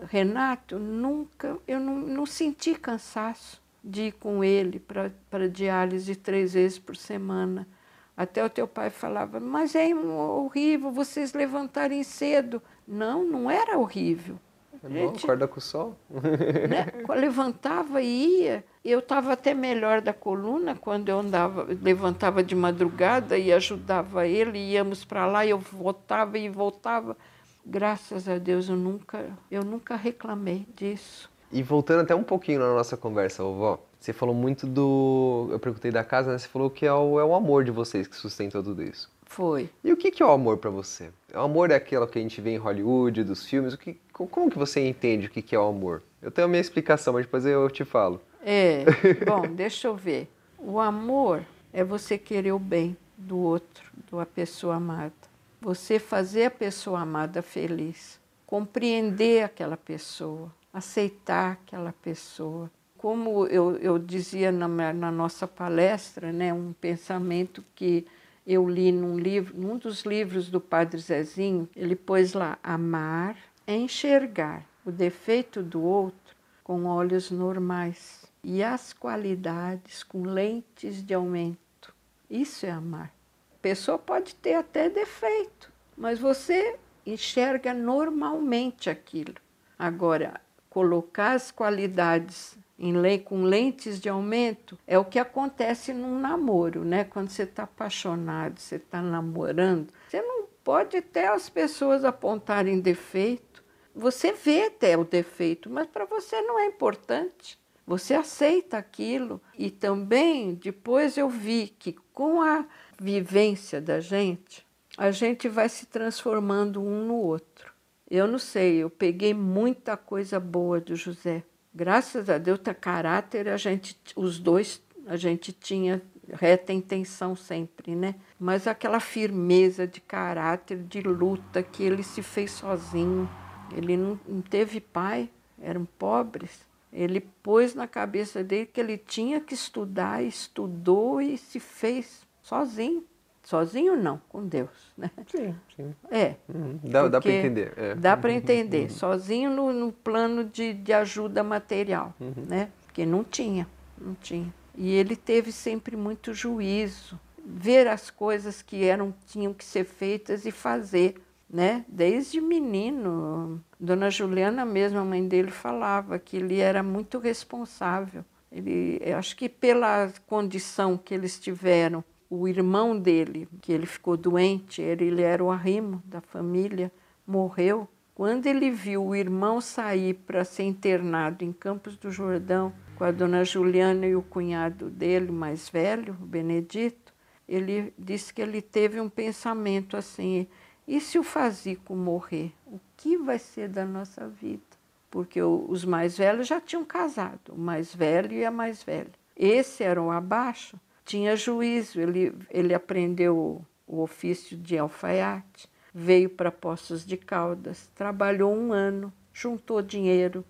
Renato, nunca, eu não, não senti cansaço de ir com ele para diálise três vezes por semana. Até o teu pai falava, mas é horrível vocês levantarem cedo. Não, não era horrível. É bom, gente, acorda com o sol. Né, levantava e ia. Eu estava até melhor da coluna quando eu andava, levantava de madrugada e ajudava ele, íamos para lá, eu voltava e voltava. Graças a Deus eu nunca, eu nunca reclamei disso. E voltando até um pouquinho na nossa conversa, vovó, você falou muito do. Eu perguntei da casa, né? Você falou que é o, é o amor de vocês que sustenta tudo isso. Foi. E o que, que é o amor para você? O amor é aquilo que a gente vê em Hollywood, dos filmes. O que, como que você entende o que, que é o amor? Eu tenho a minha explicação, mas depois eu te falo. É, bom, deixa eu ver. O amor é você querer o bem do outro, da pessoa amada. Você fazer a pessoa amada feliz. Compreender aquela pessoa aceitar aquela pessoa. Como eu, eu dizia na, na nossa palestra, né, um pensamento que eu li num livro, num dos livros do Padre Zezinho, ele pôs lá: amar é enxergar o defeito do outro com olhos normais e as qualidades com lentes de aumento. Isso é amar. A pessoa pode ter até defeito, mas você enxerga normalmente aquilo. Agora, colocar as qualidades em com lentes de aumento é o que acontece num namoro, né? Quando você está apaixonado, você está namorando, você não pode até as pessoas apontarem defeito. Você vê até o defeito, mas para você não é importante. Você aceita aquilo e também depois eu vi que com a vivência da gente, a gente vai se transformando um no outro. Eu não sei, eu peguei muita coisa boa do José. Graças a Deus, tá caráter, a gente, os dois, a gente tinha reta intenção sempre, né? Mas aquela firmeza de caráter, de luta que ele se fez sozinho. Ele não, não teve pai, eram pobres. Ele pôs na cabeça dele que ele tinha que estudar, estudou e se fez sozinho. Sozinho não, com Deus. Né? Sim, sim. É. Uhum. Dá, dá para entender. É. Dá para entender. Uhum. Sozinho no, no, plano de, de ajuda material, uhum. né? Porque não tinha, não tinha. E ele teve sempre muito juízo, ver as coisas que eram tinham que ser feitas e fazer, né? Desde menino, Dona Juliana mesmo, a mãe dele falava que ele era muito responsável. Ele, acho que pela condição que eles tiveram o irmão dele, que ele ficou doente, ele, ele era o arrimo da família, morreu. Quando ele viu o irmão sair para ser internado em Campos do Jordão com a dona Juliana e o cunhado dele, mais velho, o Benedito, ele disse que ele teve um pensamento assim: e se o Fazico morrer? O que vai ser da nossa vida? Porque os mais velhos já tinham casado, o mais velho e a mais velha. Esse era o abaixo tinha juízo, ele, ele aprendeu o ofício de alfaiate, veio para Poços de Caldas, trabalhou um ano, juntou dinheiro,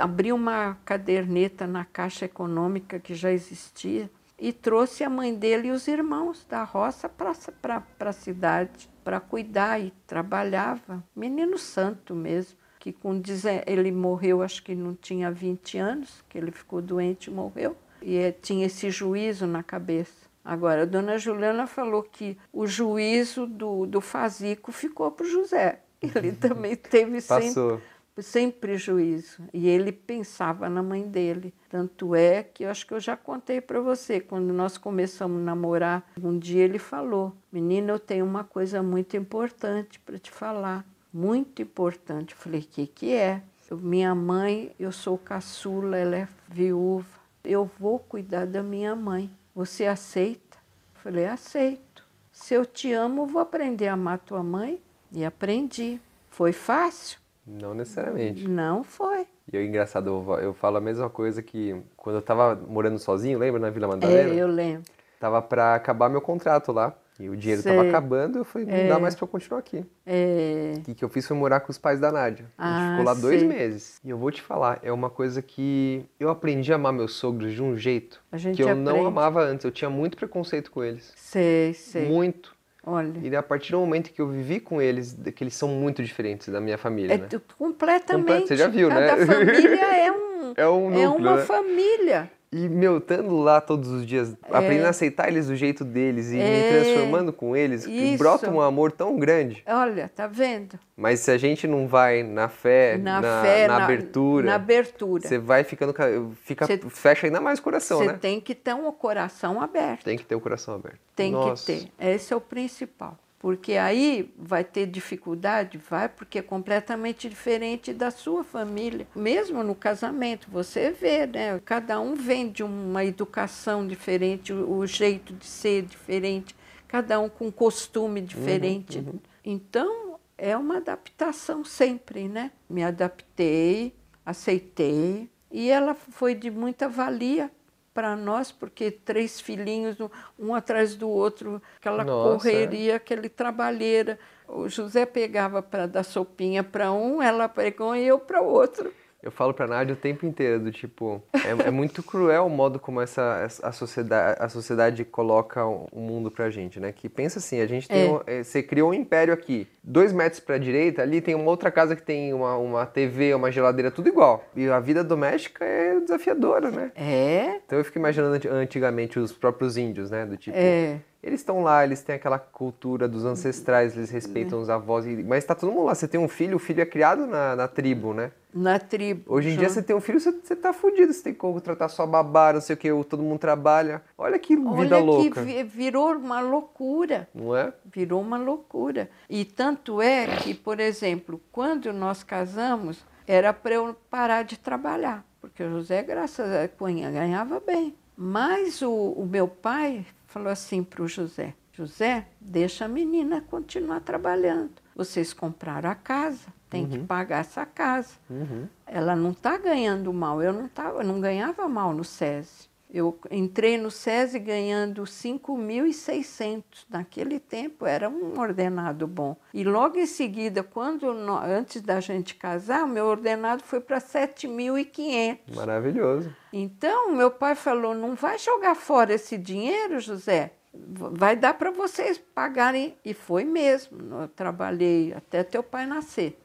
abriu uma caderneta na Caixa Econômica que já existia e trouxe a mãe dele e os irmãos da roça para a cidade para cuidar e trabalhava. Menino santo mesmo. que com ele morreu, acho que não tinha 20 anos, que ele ficou doente e morreu, e é, tinha esse juízo na cabeça. Agora, a dona Juliana falou que o juízo do, do Fazico ficou para o José. Ele também teve sempre, sem prejuízo. E ele pensava na mãe dele. Tanto é que eu acho que eu já contei para você, quando nós começamos a namorar, um dia ele falou: Menina, eu tenho uma coisa muito importante para te falar muito importante. Eu falei, que, que é? Eu, minha mãe, eu sou caçula, ela é viúva. Eu vou cuidar da minha mãe. Você aceita? Eu falei, aceito. Se eu te amo, vou aprender a amar tua mãe. E aprendi. Foi fácil? Não necessariamente. Não foi. E é engraçado, eu, eu falo a mesma coisa que quando eu estava morando sozinho, lembra na Vila Madalena? É, eu lembro. Tava para acabar meu contrato lá. E o dinheiro estava acabando, eu falei, não é. dá mais para eu continuar aqui. É. O que eu fiz foi morar com os pais da Nádia. A gente ah, ficou lá sei. dois meses. E eu vou te falar, é uma coisa que eu aprendi a amar meus sogros de um jeito que eu aprende. não amava antes. Eu tinha muito preconceito com eles. Sei, sei. Muito. Olha. E a partir do momento que eu vivi com eles, que eles são muito diferentes da minha família, é né? Completamente. Você já viu, Cada né? Cada família é um, é, um núcleo, é uma né? família. E, meu, estando lá todos os dias, é. aprendendo a aceitar eles do jeito deles e é. me transformando com eles, que brota um amor tão grande. Olha, tá vendo? Mas se a gente não vai na fé, na, na, fé, na, na abertura, na abertura, você vai ficando, fica, cê, fecha ainda mais o coração, né? Você tem que ter um coração aberto. Tem que ter o coração aberto. Tem Nossa. que ter. Esse é o principal. Porque aí vai ter dificuldade? Vai, porque é completamente diferente da sua família. Mesmo no casamento, você vê, né? Cada um vem de uma educação diferente, o, jeito de ser diferente, cada um com costume diferente. Uhum, uhum. Então, é uma adaptação sempre, né? Me adaptei, aceitei, e ela foi de muita valia para nós, porque três filhinhos, um atrás do outro, aquela Nossa. correria, aquele trabalheira. O José pegava para dar sopinha para um, ela pegou e eu para o outro. Eu falo pra Nádia o tempo inteiro, do tipo, é, é muito cruel o modo como essa, a, sociedade, a sociedade coloca o mundo pra gente, né? Que pensa assim, a gente tem. É. Um, é, você criou um império aqui. Dois metros pra direita, ali tem uma outra casa que tem uma, uma TV, uma geladeira, tudo igual. E a vida doméstica é desafiadora, né? É. Então eu fico imaginando antigamente os próprios índios, né? Do tipo. É eles estão lá, eles têm aquela cultura dos ancestrais, eles respeitam os avós, mas está todo mundo lá. Você tem um filho, o filho é criado na, na tribo, né? Na tribo. Hoje em dia você tem um filho, você, você tá fudido, você tem que tratar sua babá, não sei o que, todo mundo trabalha. Olha que vida Olha louca. Que virou uma loucura. Não é? Virou uma loucura. E tanto é que, por exemplo, quando nós casamos, era para eu parar de trabalhar, porque o José, graças a Deus, ganhava bem. Mas o, o meu pai falou assim para o José: José, deixa a menina continuar trabalhando. Vocês compraram a casa, tem uhum. que pagar essa casa. Uhum. Ela não está ganhando mal. Eu não, tava, não ganhava mal no SESI. Eu entrei no SESI ganhando 5.600. Naquele tempo era um ordenado bom. E logo em seguida, quando antes da gente casar, o meu ordenado foi para 7.500. Maravilhoso. Então, meu pai falou: não vai jogar fora esse dinheiro, José. Vai dar para vocês pagarem. E foi mesmo. Eu trabalhei até teu pai nascer.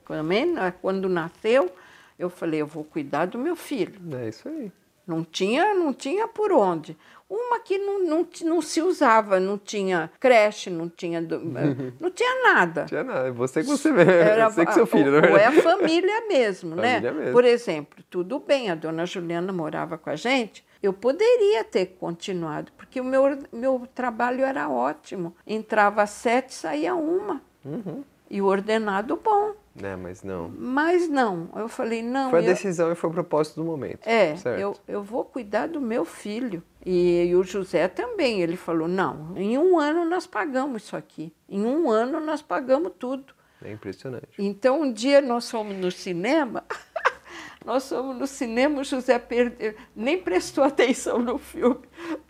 Quando nasceu, eu falei: eu vou cuidar do meu filho. É isso aí. Não tinha, não tinha por onde. Uma que não, não, não se usava, não tinha creche, não tinha, não tinha nada. Não tinha nada, você que você mesmo, Era, você que seu filho, ou, ou é a família mesmo, né? família né? Mesmo. Por exemplo, tudo bem, a dona Juliana morava com a gente, eu poderia ter continuado, porque o meu, meu trabalho era ótimo. Entrava às sete, saía uma. Uhum. E o ordenado bom. É, mas não. Mas não. Eu falei, não. Foi a eu... decisão e foi o propósito do momento. É, eu, eu vou cuidar do meu filho. E, e, o José também. Ele falou, não, em um ano nós pagamos isso aqui. Em um ano nós pagamos tudo. É impressionante. Então, um dia nós fomos no cinema. nós fomos no cinema, o José perdeu, nem prestou atenção no filme.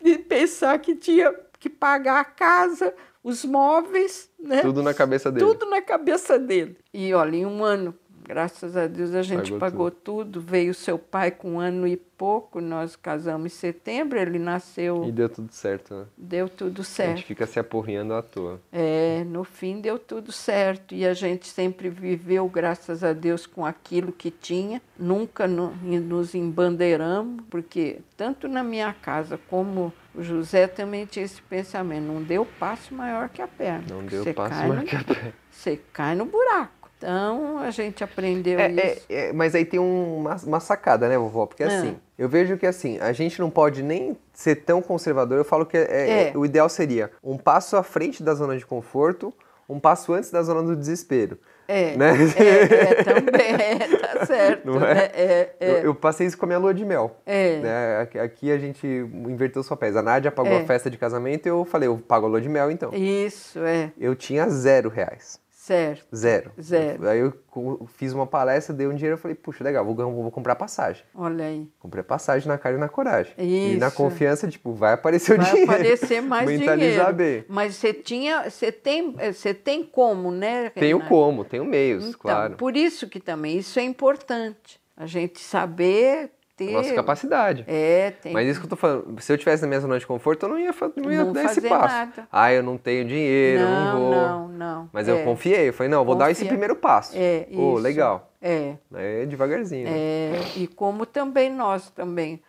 De pensar que tinha que pagar a casa, os móveis, né? Tudo na cabeça dele. Tudo na cabeça dele. E olha, em um ano Graças a Deus a gente Pagou pagou, tudo. Veio seu pai com um ano e pouco, nós casamos em setembro, ele nasceu, E deu tudo certo, né? deu tudo A certo. gente fica se apurrinhando à toa. É, no fim deu tudo certo e a gente sempre viveu, graças a Deus, com aquilo que tinha. Nunca no- nos embandeiramos, porque tanto na minha casa como o José também tinha esse pensamento: não deu passo maior que a perna. Não deu passo cai mais no- que a pé. Você cai no buraco. Então a gente aprendeu É, isso. é, é, mas aí tem um- uma, uma sacada, né, vovó? Porque Ah. assim, eu vejo que assim, a gente não pode nem ser tão conservador. Eu falo que é- É. é- o ideal seria um passo à frente da zona de conforto, um passo antes da zona do desespero. É, né? é, é, também, é, tá certo. É? né? É, é, Eu, eu passei isso com a minha lua de mel. é. né? Aqui, a gente inverteu os papéis. A Nádia pagou É. a festa de casamento e eu falei, eu pago a lua de mel então. Isso, é, Eu tinha zero reais. Certo. Zero. Zero. Aí eu fiz uma palestra, dei um dinheiro, eu falei, puxa, legal, vou, vou comprar passagem. Olha aí. Comprei passagem na cara e na coragem. E na Isso. confiança, tipo, vai aparecer o Vai dinheiro. aparecer mais Mentalizar dinheiro. bem. Mas você tinha, você tem, você tem como, né? Tenho como, tenho meios, Então, claro. por isso que também isso é importante. A gente saber ter. Nossa capacidade. É, tem. Mas isso que eu tô falando, se eu tivesse na minha zona de conforto, eu não ia, não ia Não dar esse passo. nada. Ah, eu não tenho dinheiro, não, não, vou. não, não. Mas é, eu confiei, eu falei, não, vou dar esse Confia. primeiro passo. É, isso. legal. É. É devagarzinho. né? É, e como também nós também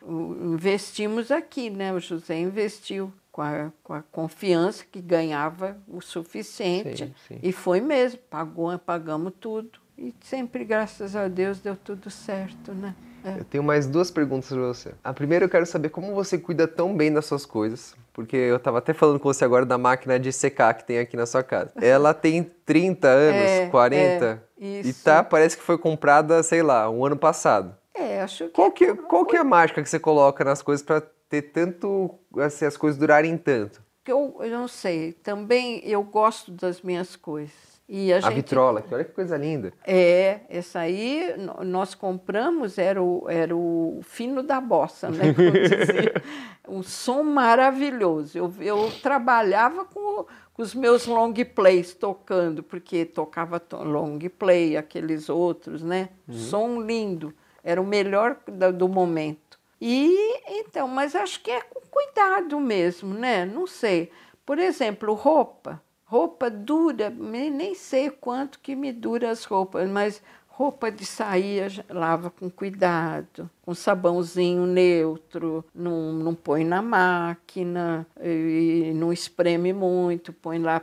investimos aqui, né? O José investiu com a, com a confiança que ganhava o suficiente. Sim, sim. E foi mesmo, pagou, pagamos tudo. E sempre, graças a Deus, deu tudo certo, né? É. Eu tenho mais duas perguntas pra você. A primeira eu quero saber como você cuida tão bem das suas coisas. Porque eu tava até falando com você agora da máquina de secar que tem aqui na sua casa. Ela tem 30 anos, É, 40. é, e tá, parece que foi comprada, sei lá, um ano passado. É, acho que. Qual que, é qual que é a mágica que você coloca nas coisas pra ter tanto, assim, as coisas durarem tanto? eu, eu não sei. Também eu gosto das minhas coisas. E a, A gente. vitrola, que olha que coisa linda. É, essa aí nós compramos, era o, era o fino da bossa, né? Um som maravilhoso. Eu, eu trabalhava com, com os meus long plays tocando, porque tocava to- long play, aqueles outros, né? Som lindo. Era o melhor da- do momento. E então, mas acho que é com cuidado mesmo, né? Não sei. Por exemplo, roupa. Roupa dura, nem sei quanto que me dura as roupas, mas roupa de sair a gen- lava com cuidado, com sabãozinho neutro, não, não põe na máquina, e não espreme muito, põe lá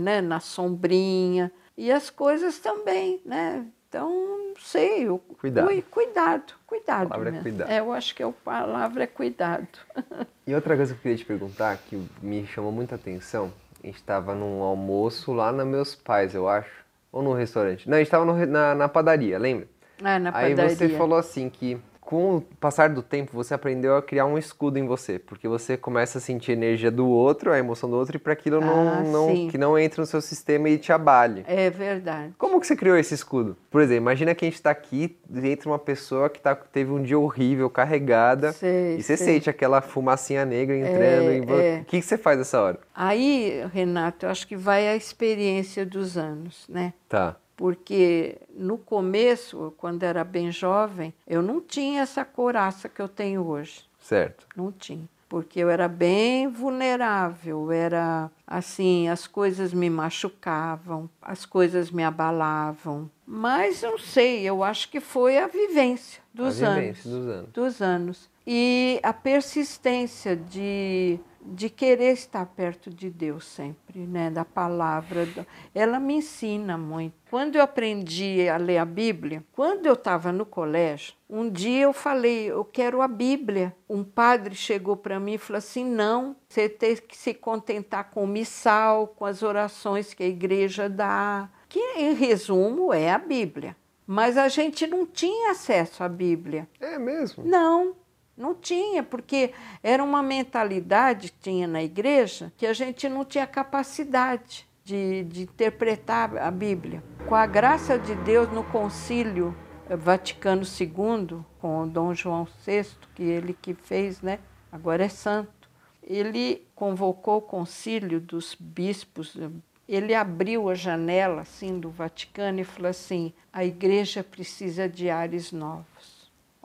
né, na sombrinha. E as coisas também, né? Então, não sei, o Cuidado. cui- cuidado, cuidado. A palavra é mesmo. cuidado. É, eu acho que a palavra é cuidado. E outra coisa que eu queria te perguntar, que me chamou muita atenção, a gente estava num almoço lá nos meus pais, eu acho. Ou no restaurante. Não, a gente estava na, na padaria, lembra? Ah, na Aí padaria. você falou assim que com o passar do tempo você aprendeu a criar um escudo em você, porque você começa a sentir a energia do outro, a emoção do outro, e para aquilo não, Ah, não, que não entre no seu sistema e te abale. É verdade. Como que você criou esse escudo? Por exemplo, imagina que a gente está aqui, entra uma pessoa que tá, teve um dia horrível, carregada, Sei, e você sei. sente aquela fumacinha negra entrando. É, em vo- é. O que, que você faz nessa hora? Aí, Renato, eu acho que vai a experiência dos anos, né? Tá. Porque no começo, quando era bem jovem, eu não tinha essa coraça que eu tenho hoje. Certo. Não tinha. Porque eu era bem vulnerável, era assim, as coisas me machucavam, as coisas me abalavam. Mas não sei, eu acho que foi a vivência dos a anos. vivência dos anos. dos anos. E a persistência de, de querer estar perto de Deus sempre, né? da palavra. Ela me ensina muito. Quando eu aprendi a ler a Bíblia, quando eu estava no colégio, um dia eu falei, eu quero a Bíblia. Um padre chegou para mim e falou assim: não, você tem que se contentar com o missal, com as orações que a igreja dá, que em resumo é a Bíblia. Mas a gente não tinha acesso à Bíblia. É mesmo? Não, não tinha, porque era uma mentalidade que tinha na igreja que a gente não tinha capacidade de, de interpretar a Bíblia. Com a graça de Deus, no concílio eh, Vaticano II, com Dom João VI, que ele que fez, né? agora é santo, ele convocou o concílio dos bispos, eh, ele abriu a janela assim do Vaticano e falou assim: a igreja precisa de ares novos.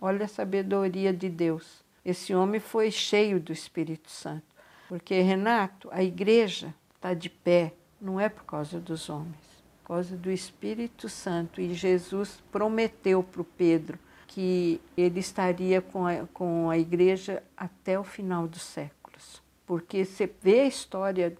Olha a sabedoria de Deus. Esse homem foi cheio do Espírito Santo. Porque, Renato, a igreja está de pé, não é por causa dos homens, por causa do Espírito Santo. E Jesus prometeu para o Pedro que ele estaria com a, com a igreja até o final dos séculos. Porque você vê a história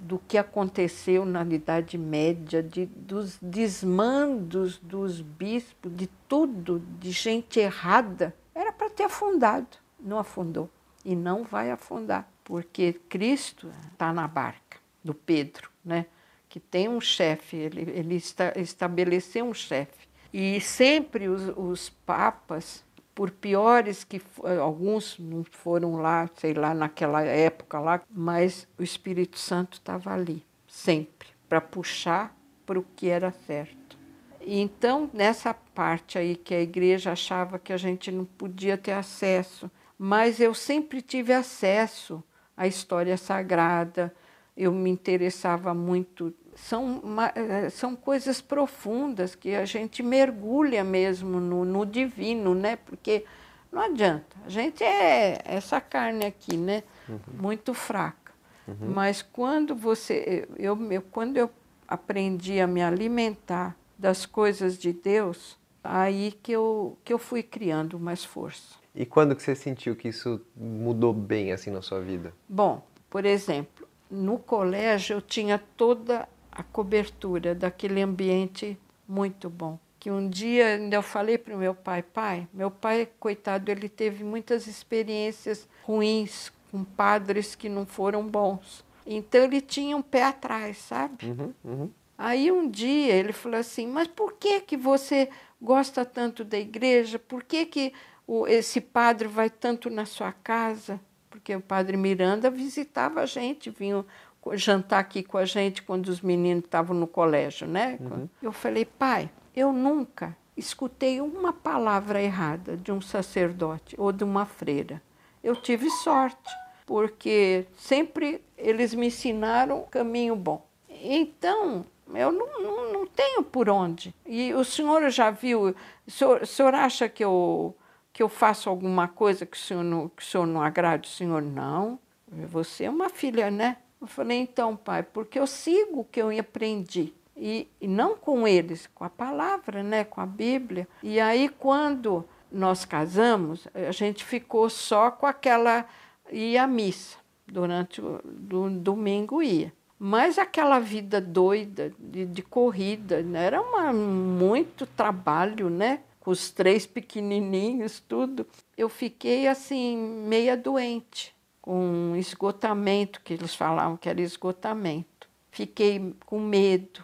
do que aconteceu na Idade Média, de, dos desmandos dos bispos, de tudo, de gente errada, era para ter afundado. Não afundou e não vai afundar, porque Cristo está na barca do Pedro, né? que tem um chefe, ele, ele estabeleceu um chefe. E sempre os, os papas por piores que alguns não foram lá, sei lá, naquela época lá, mas o Espírito Santo estava ali, sempre, para puxar para o que era certo. E então, nessa parte aí que a igreja achava que a gente não podia ter acesso, mas eu sempre tive acesso à história sagrada, eu me interessava muito são, eh, são coisas profundas que a gente mergulha mesmo no, no divino, né? Porque não adianta, a gente é essa carne aqui, né? Uhum. Muito fraca. Uhum. Mas quando você, eu, eu, quando eu aprendi a me alimentar das coisas de Deus, aí que eu, que eu fui criando mais força. E quando que você sentiu que isso mudou bem assim na sua vida? Bom, por exemplo, no colégio eu tinha toda a cobertura daquele ambiente muito bom. Que um dia ainda eu falei para o meu pai, pai, meu pai, coitado, ele teve muitas experiências ruins com padres que não foram bons. Então ele tinha um pé atrás, sabe? Uhum, uhum. Aí um dia ele falou assim, mas por que que você gosta tanto da igreja? Por que que o, esse padre vai tanto na sua casa? Porque o padre Miranda visitava a gente, vinha jantar aqui com a gente quando os meninos estavam no colégio, né? Uhum. Eu falei, pai, eu nunca escutei uma palavra errada de um sacerdote ou de uma freira. Eu tive sorte, porque sempre eles me ensinaram o caminho bom. Então, eu não, não, não, tenho por onde. E o senhor já viu, o senhor, o senhor acha que eu, que eu faço alguma coisa que o senhor não, que o senhor não agrade? O senhor, não. Você é uma filha, né? Eu falei, então, pai, porque eu sigo o que eu aprendi. E, e não com eles, com a palavra, né, com a Bíblia. E aí, quando nós casamos, a gente ficou só com aquela. ia à missa. Durante o do, domingo ia. Mas aquela vida doida de, de corrida, né? era uma, muito trabalho, né? Com os três pequenininhos, tudo. Eu fiquei assim, meia doente com esgotamento, que eles falavam que era esgotamento. Fiquei com medo,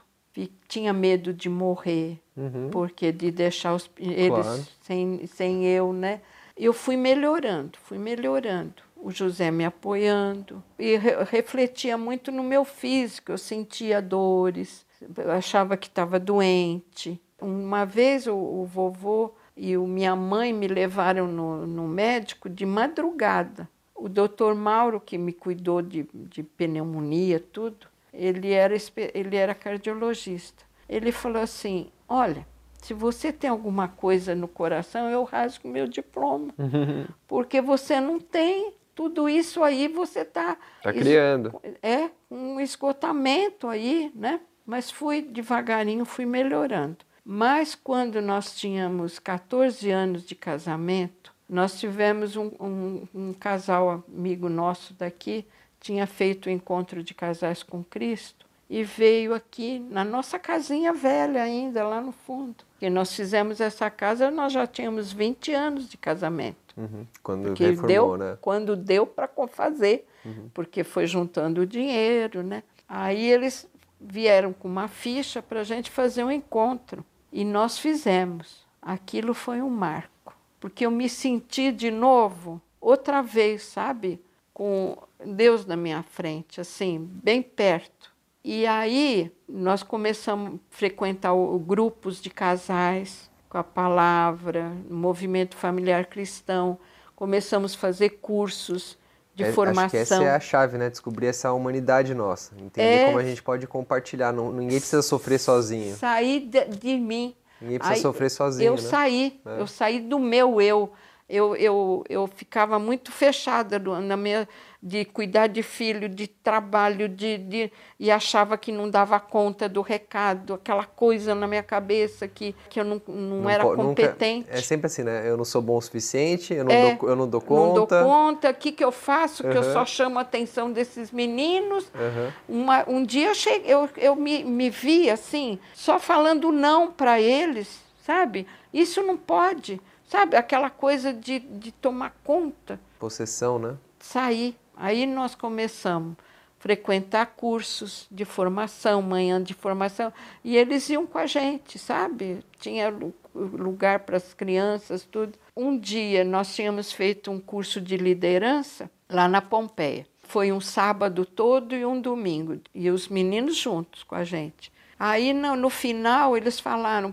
tinha medo de morrer, uhum. porque de deixar os, eles claro. sem, sem eu, né? Eu fui melhorando, fui melhorando. O José me apoiando e re refletia muito no meu físico. Eu sentia dores, eu achava que estava doente. Uma vez o, o vovô e o, minha mãe me levaram no, no médico de madrugada o doutor Mauro, que me cuidou de, de pneumonia, tudo, ele era, ele era cardiologista. Ele falou assim: Olha, se você tem alguma coisa no coração, eu rasgo meu diploma. Porque você não tem tudo isso aí, você está. Está criando. É, um esgotamento aí, né? Mas fui devagarinho, fui melhorando. Mas quando nós tínhamos 14 anos de casamento, nós tivemos um, um, um casal amigo nosso daqui, tinha feito o encontro de casais com Cristo e veio aqui na nossa casinha velha ainda, lá no fundo. E nós fizemos essa casa, nós já tínhamos 20 anos de casamento. Uhum. Quando porque reformou, deu, né? Quando deu para fazer, uhum. porque foi juntando o dinheiro, né? Aí eles vieram com uma ficha para a gente fazer um encontro. E nós fizemos. Aquilo foi um marco porque eu me senti de novo, outra vez, sabe? Com Deus na minha frente, assim, bem perto. E aí nós começamos a frequentar grupos de casais com a palavra, movimento familiar cristão, começamos a fazer cursos de é, formação. Acho que essa é a chave, né? Descobrir essa humanidade nossa. Entender é, como a gente pode compartilhar. Não, ninguém precisa sofrer sozinho. Sair de, de mim. Ninguém precisa Aí, sofrer sozinho. Eu né? saí, é. eu saí do meu eu. Eu, eu, eu ficava muito fechada na minha de cuidar de filho, de trabalho, de, de, e achava que não dava conta do recado, aquela coisa na minha cabeça que, que eu não, não, não era competente. Nunca, é sempre assim, né? Eu não sou bom o suficiente, eu não, é, dou, eu não dou conta. Não dou conta, o que, que eu faço? Uhum. Que eu só chamo a atenção desses meninos. Uhum. Uma, um dia eu, cheguei, eu, eu me, me vi assim, só falando não para eles, sabe? Isso não pode, sabe? Aquela coisa de, de tomar conta. Possessão, né? Sair. Aí nós começamos a frequentar cursos de formação, manhã de formação, e eles iam com a gente, sabe? Tinha lugar para as crianças, tudo. Um dia nós tínhamos feito um curso de liderança lá na Pompeia. Foi um sábado todo e um domingo, e os meninos juntos com a gente. Aí no, no final eles falaram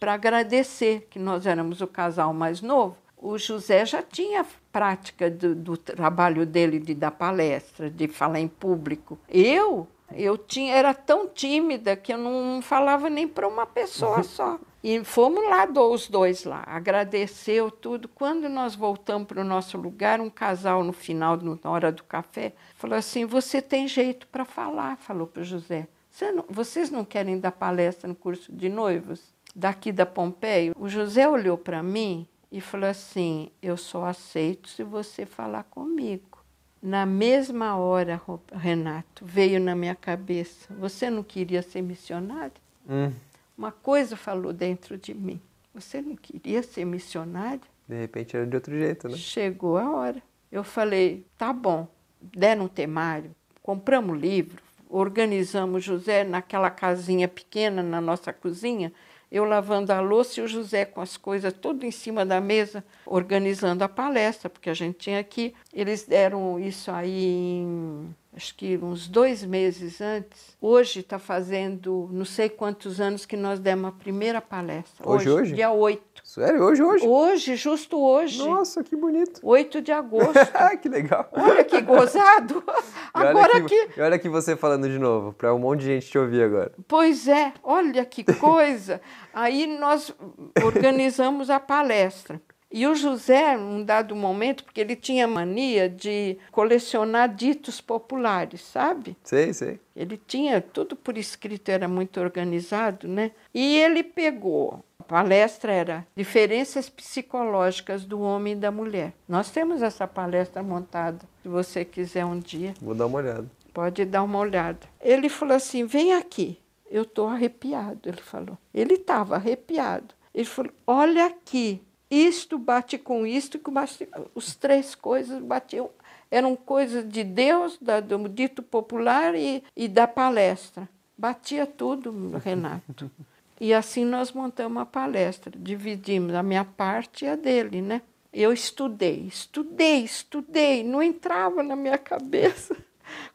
para agradecer que nós éramos o casal mais novo. O José já tinha prática do, do, trabalho dele de dar palestra, de falar em público. Eu, eu tinha, era tão tímida que eu não falava nem para uma pessoa uhum. só. E fomos lá, os dois lá, agradeceu tudo. Quando nós voltamos para o nosso lugar, um casal no final, na hora do café, falou assim: Você tem jeito para falar, falou para o José. Você não, vocês não querem dar palestra no curso de noivos? Daqui da Pompeia? O José olhou para mim e falou assim: Eu só aceito se você falar comigo. Na mesma hora, Renato, veio na minha cabeça: Você não queria ser missionário? Hum. Uma coisa falou dentro de mim: Você não queria ser missionário? De repente era de outro jeito, né? Chegou a hora. Eu falei: Tá bom. Deram um temário, compramos livro, organizamos José naquela casinha pequena na nossa cozinha eu lavando a louça e o José com as coisas tudo em cima da mesa, organizando a palestra, porque a gente tinha aqui. Eles deram isso aí em acho que uns dois meses antes. Hoje está fazendo não sei quantos anos que nós demos a primeira palestra. Hoje, hoje? hoje? Dia 8. Sério? Hoje, hoje? Hoje, justo hoje. Nossa, que bonito. 8 de agosto. que legal. Olha que gozado. agora olha que, que... Olha aqui você falando de novo, para um monte de gente te ouvir agora. Pois é, olha que coisa. Aí nós organizamos a palestra. E o José, num dado momento, porque ele tinha mania de colecionar ditos populares, sabe? Sei, sei. Ele tinha tudo por escrito, era muito organizado, né? E ele pegou. A palestra era Diferenças Psicológicas do Homem e da Mulher. Nós temos essa palestra montada, se você quiser um dia. Vou dar uma olhada. Pode dar uma olhada. Ele falou assim: vem aqui. Eu estou arrepiado, ele falou. Ele estava arrepiado. Ele falou: olha aqui isto bate com isto, que bate, os três coisas batiam. Eram coisas de Deus, da, do dito popular e, e da palestra. Batia tudo, Renato. E assim nós montamos a palestra, dividimos a minha parte e a dele, né? Eu estudei, estudei, estudei, não entrava na minha cabeça.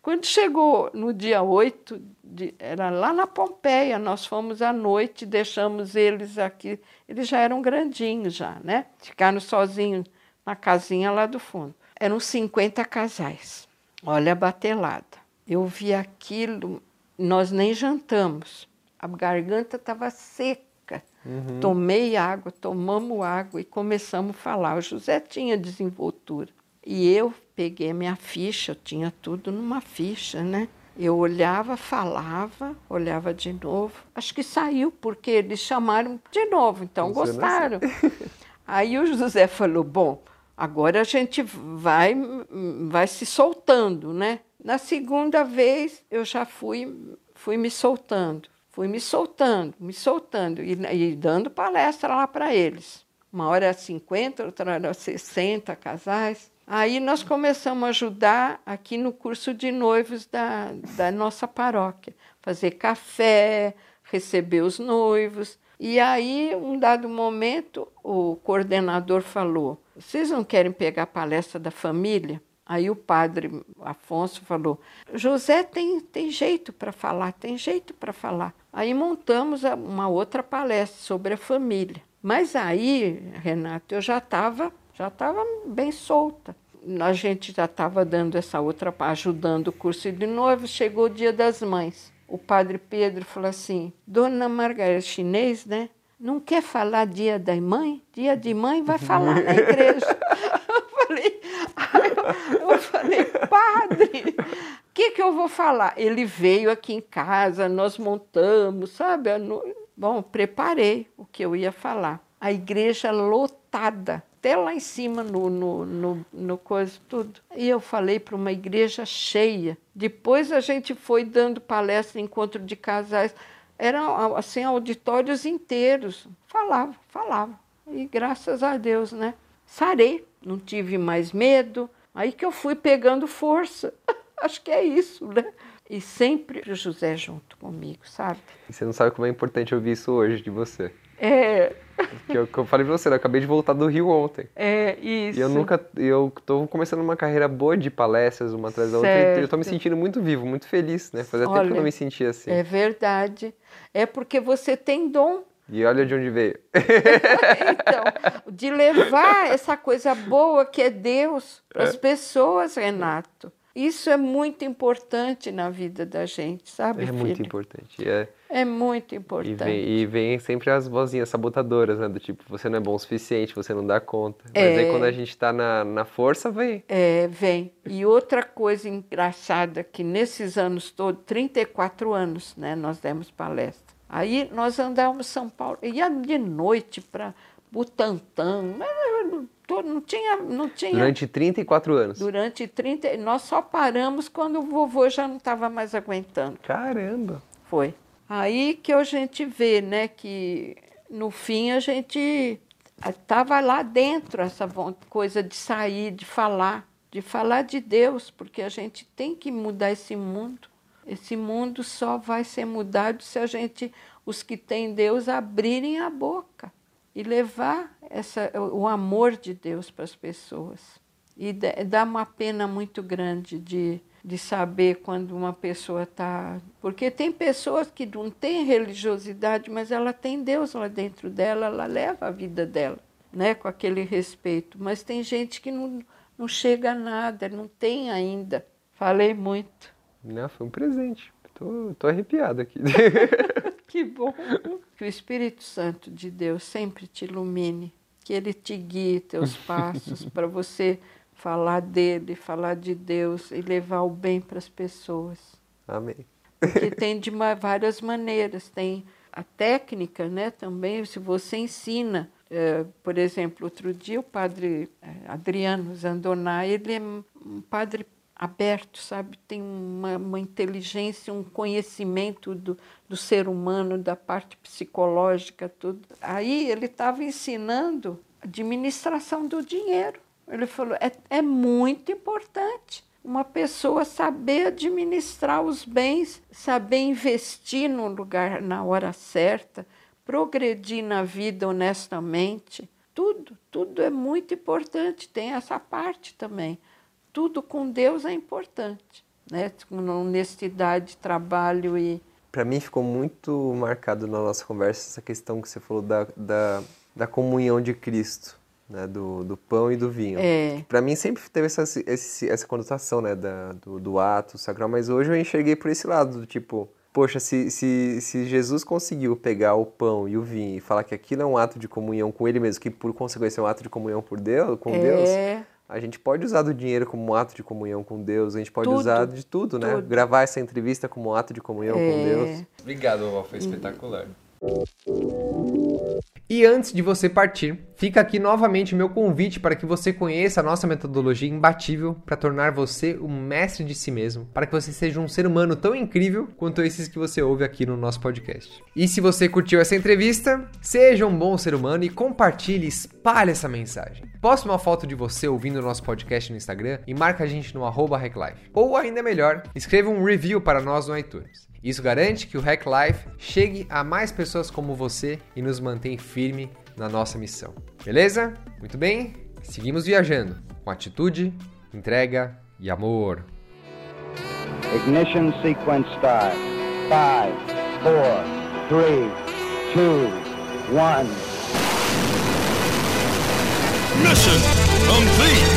Quando chegou no dia 8, de, era lá na Pompeia, nós fomos à noite, deixamos eles aqui, eles já eram grandinhos já, né? Ficaram sozinhos na casinha lá do fundo. Eram 50 casais. Olha a batelada. Eu vi aquilo, nós nem jantamos. A garganta estava seca. Uhum. Tomei água, tomamos água e começamos a falar. O José tinha desenvoltura. E eu peguei minha ficha, eu tinha tudo numa ficha, né? Eu olhava, falava, olhava de novo. Acho que saiu, porque eles chamaram de novo, então Você gostaram. Aí o José falou: bom, agora a gente vai, vai se soltando, né? Na segunda vez eu já fui, fui me soltando, fui me soltando, me soltando e, e dando palestra lá para eles. Uma hora era 50, outra era 60 casais. Aí nós começamos a ajudar aqui no curso de noivos da, da nossa paróquia, fazer café, receber os noivos. E aí, um dado momento, o coordenador falou: Vocês não querem pegar a palestra da família? Aí o padre Afonso falou: José tem, tem jeito para falar, tem jeito para falar. Aí montamos uma outra palestra sobre a família. Mas aí, Renato, eu já estava já estava bem solta. a gente já estava dando essa outra, ajudando o curso de noivo, chegou o dia das mães. O padre Pedro falou assim: Dona Margarida, chinês, né? Não quer falar dia da mãe? Dia de mãe vai falar na igreja. eu falei, eu falei, padre, o que, que eu vou falar? Ele veio aqui em casa, nós montamos, sabe? Bom, preparei o que eu ia falar. A igreja lotada até lá em cima no, no, no, no coisa, tudo. E eu falei para uma igreja cheia. Depois a gente foi dando palestra, encontro de casais. Eram, assim, auditórios inteiros. Falava, falava. E graças a Deus, né? Sarei, não tive mais medo. Aí que eu fui pegando força. Acho que é isso, né? E sempre o José junto comigo, sabe? E você não sabe como é importante ouvir isso hoje de você. É. Que eu, que eu falei pra você, né? eu acabei de voltar do Rio ontem. É, isso. E eu nunca. Eu tô começando uma carreira boa de palestras, uma atrás da outra. E eu tô me sentindo muito vivo, muito feliz, né? Fazia Olha, tempo que eu não me sentia assim. É verdade. É porque você tem dom. E olha de onde veio. então, de levar essa coisa boa que é Deus para as é. pessoas, Renato. Isso é muito importante na vida da gente, sabe? É filho? muito importante. É, é muito importante. E vem, e vem, sempre as vozinhas sabotadoras, né? Do tipo, você não é bom o suficiente, você não dá conta. Mas é, aí quando a gente tá na, na força, vem. É, vem. E outra coisa engraçada, que nesses anos todos, 34 anos, né? Nós demos palestra. Aí nós andávamos São Paulo, ia de noite para Butantã, não tinha, não tinha. Durante 34 anos. Durante 30. Nós só paramos quando o vovô já não estava mais aguentando. Caramba! Foi. Aí que a gente vê, né, que no fim a gente estava lá dentro essa coisa de sair, de falar, de falar de Deus, porque a gente tem que mudar esse mundo. Esse mundo só vai ser mudado se a gente, os que têm Deus, abrirem a boca e levar essa, o amor de Deus para as pessoas. E dá uma pena muito grande de, de saber quando uma pessoa está. Porque tem pessoas que não têm religiosidade, mas ela tem Deus lá dentro dela, ela leva a vida dela né, com aquele respeito. Mas tem gente que não, não chega a nada, não tem ainda. Falei muito. Não, foi um presente. Tô, tô arrepiado aqui. que bom. Que o Espírito Santo de Deus sempre te ilumine, que ele te guie teus passos para você falar dele, falar de Deus e levar o bem para as pessoas. Amém. Porque tem de uma, várias maneiras. Tem a técnica, né? Também, se você ensina. É, por exemplo, outro dia o padre é, Adriano Zandoná, ele é um padre aberto, sabe? Tem uma, uma inteligência, um conhecimento do, do ser humano, da parte psicológica, tudo. Aí ele estava ensinando administração do dinheiro. Ele falou: é, é muito importante uma pessoa saber administrar os bens, saber investir no lugar na hora certa, progredir na vida honestamente. Tudo, tudo é muito importante, tem essa parte também tudo com Deus é importante, né? Com honestidade, trabalho e. Para mim ficou muito marcado na nossa conversa essa questão que você falou da, da, da comunhão de Cristo, né? Do, do pão e do vinho. É. Para mim sempre teve essa, esse, essa conotação, né? Da, do, do ato sacral, mas hoje eu enxerguei por esse lado, do tipo, poxa, se, se, se Jesus conseguiu pegar o pão e o vinho e falar que aquilo é um ato de comunhão com Ele mesmo, que por consequência é um ato de comunhão por Deus, com é. Deus, a gente pode usar do dinheiro como um ato de comunhão com Deus, a gente pode tudo, usar de tudo, né? Tudo. Gravar essa entrevista como um ato de comunhão é... com Deus. Obrigado, vovó, foi espetacular. E antes de você partir, fica aqui novamente meu convite para que você conheça a nossa metodologia imbatível para tornar você um mestre de si mesmo, para que você seja um ser humano tão incrível quanto esses que você ouve aqui no nosso podcast. E se você curtiu essa entrevista, seja um bom ser humano e compartilhe, espalhe essa mensagem. Poste uma foto de você ouvindo o nosso podcast no Instagram e marca a gente no arroba Ou ainda melhor, escreva um review para nós no iTunes. Isso garante que o Hack Life chegue a mais pessoas como você e nos mantém firme na nossa missão. Beleza? Muito bem? Seguimos viajando com atitude, entrega e amor. Ignition sequence start. 5, 4, 3, 2, 1. Mission complete.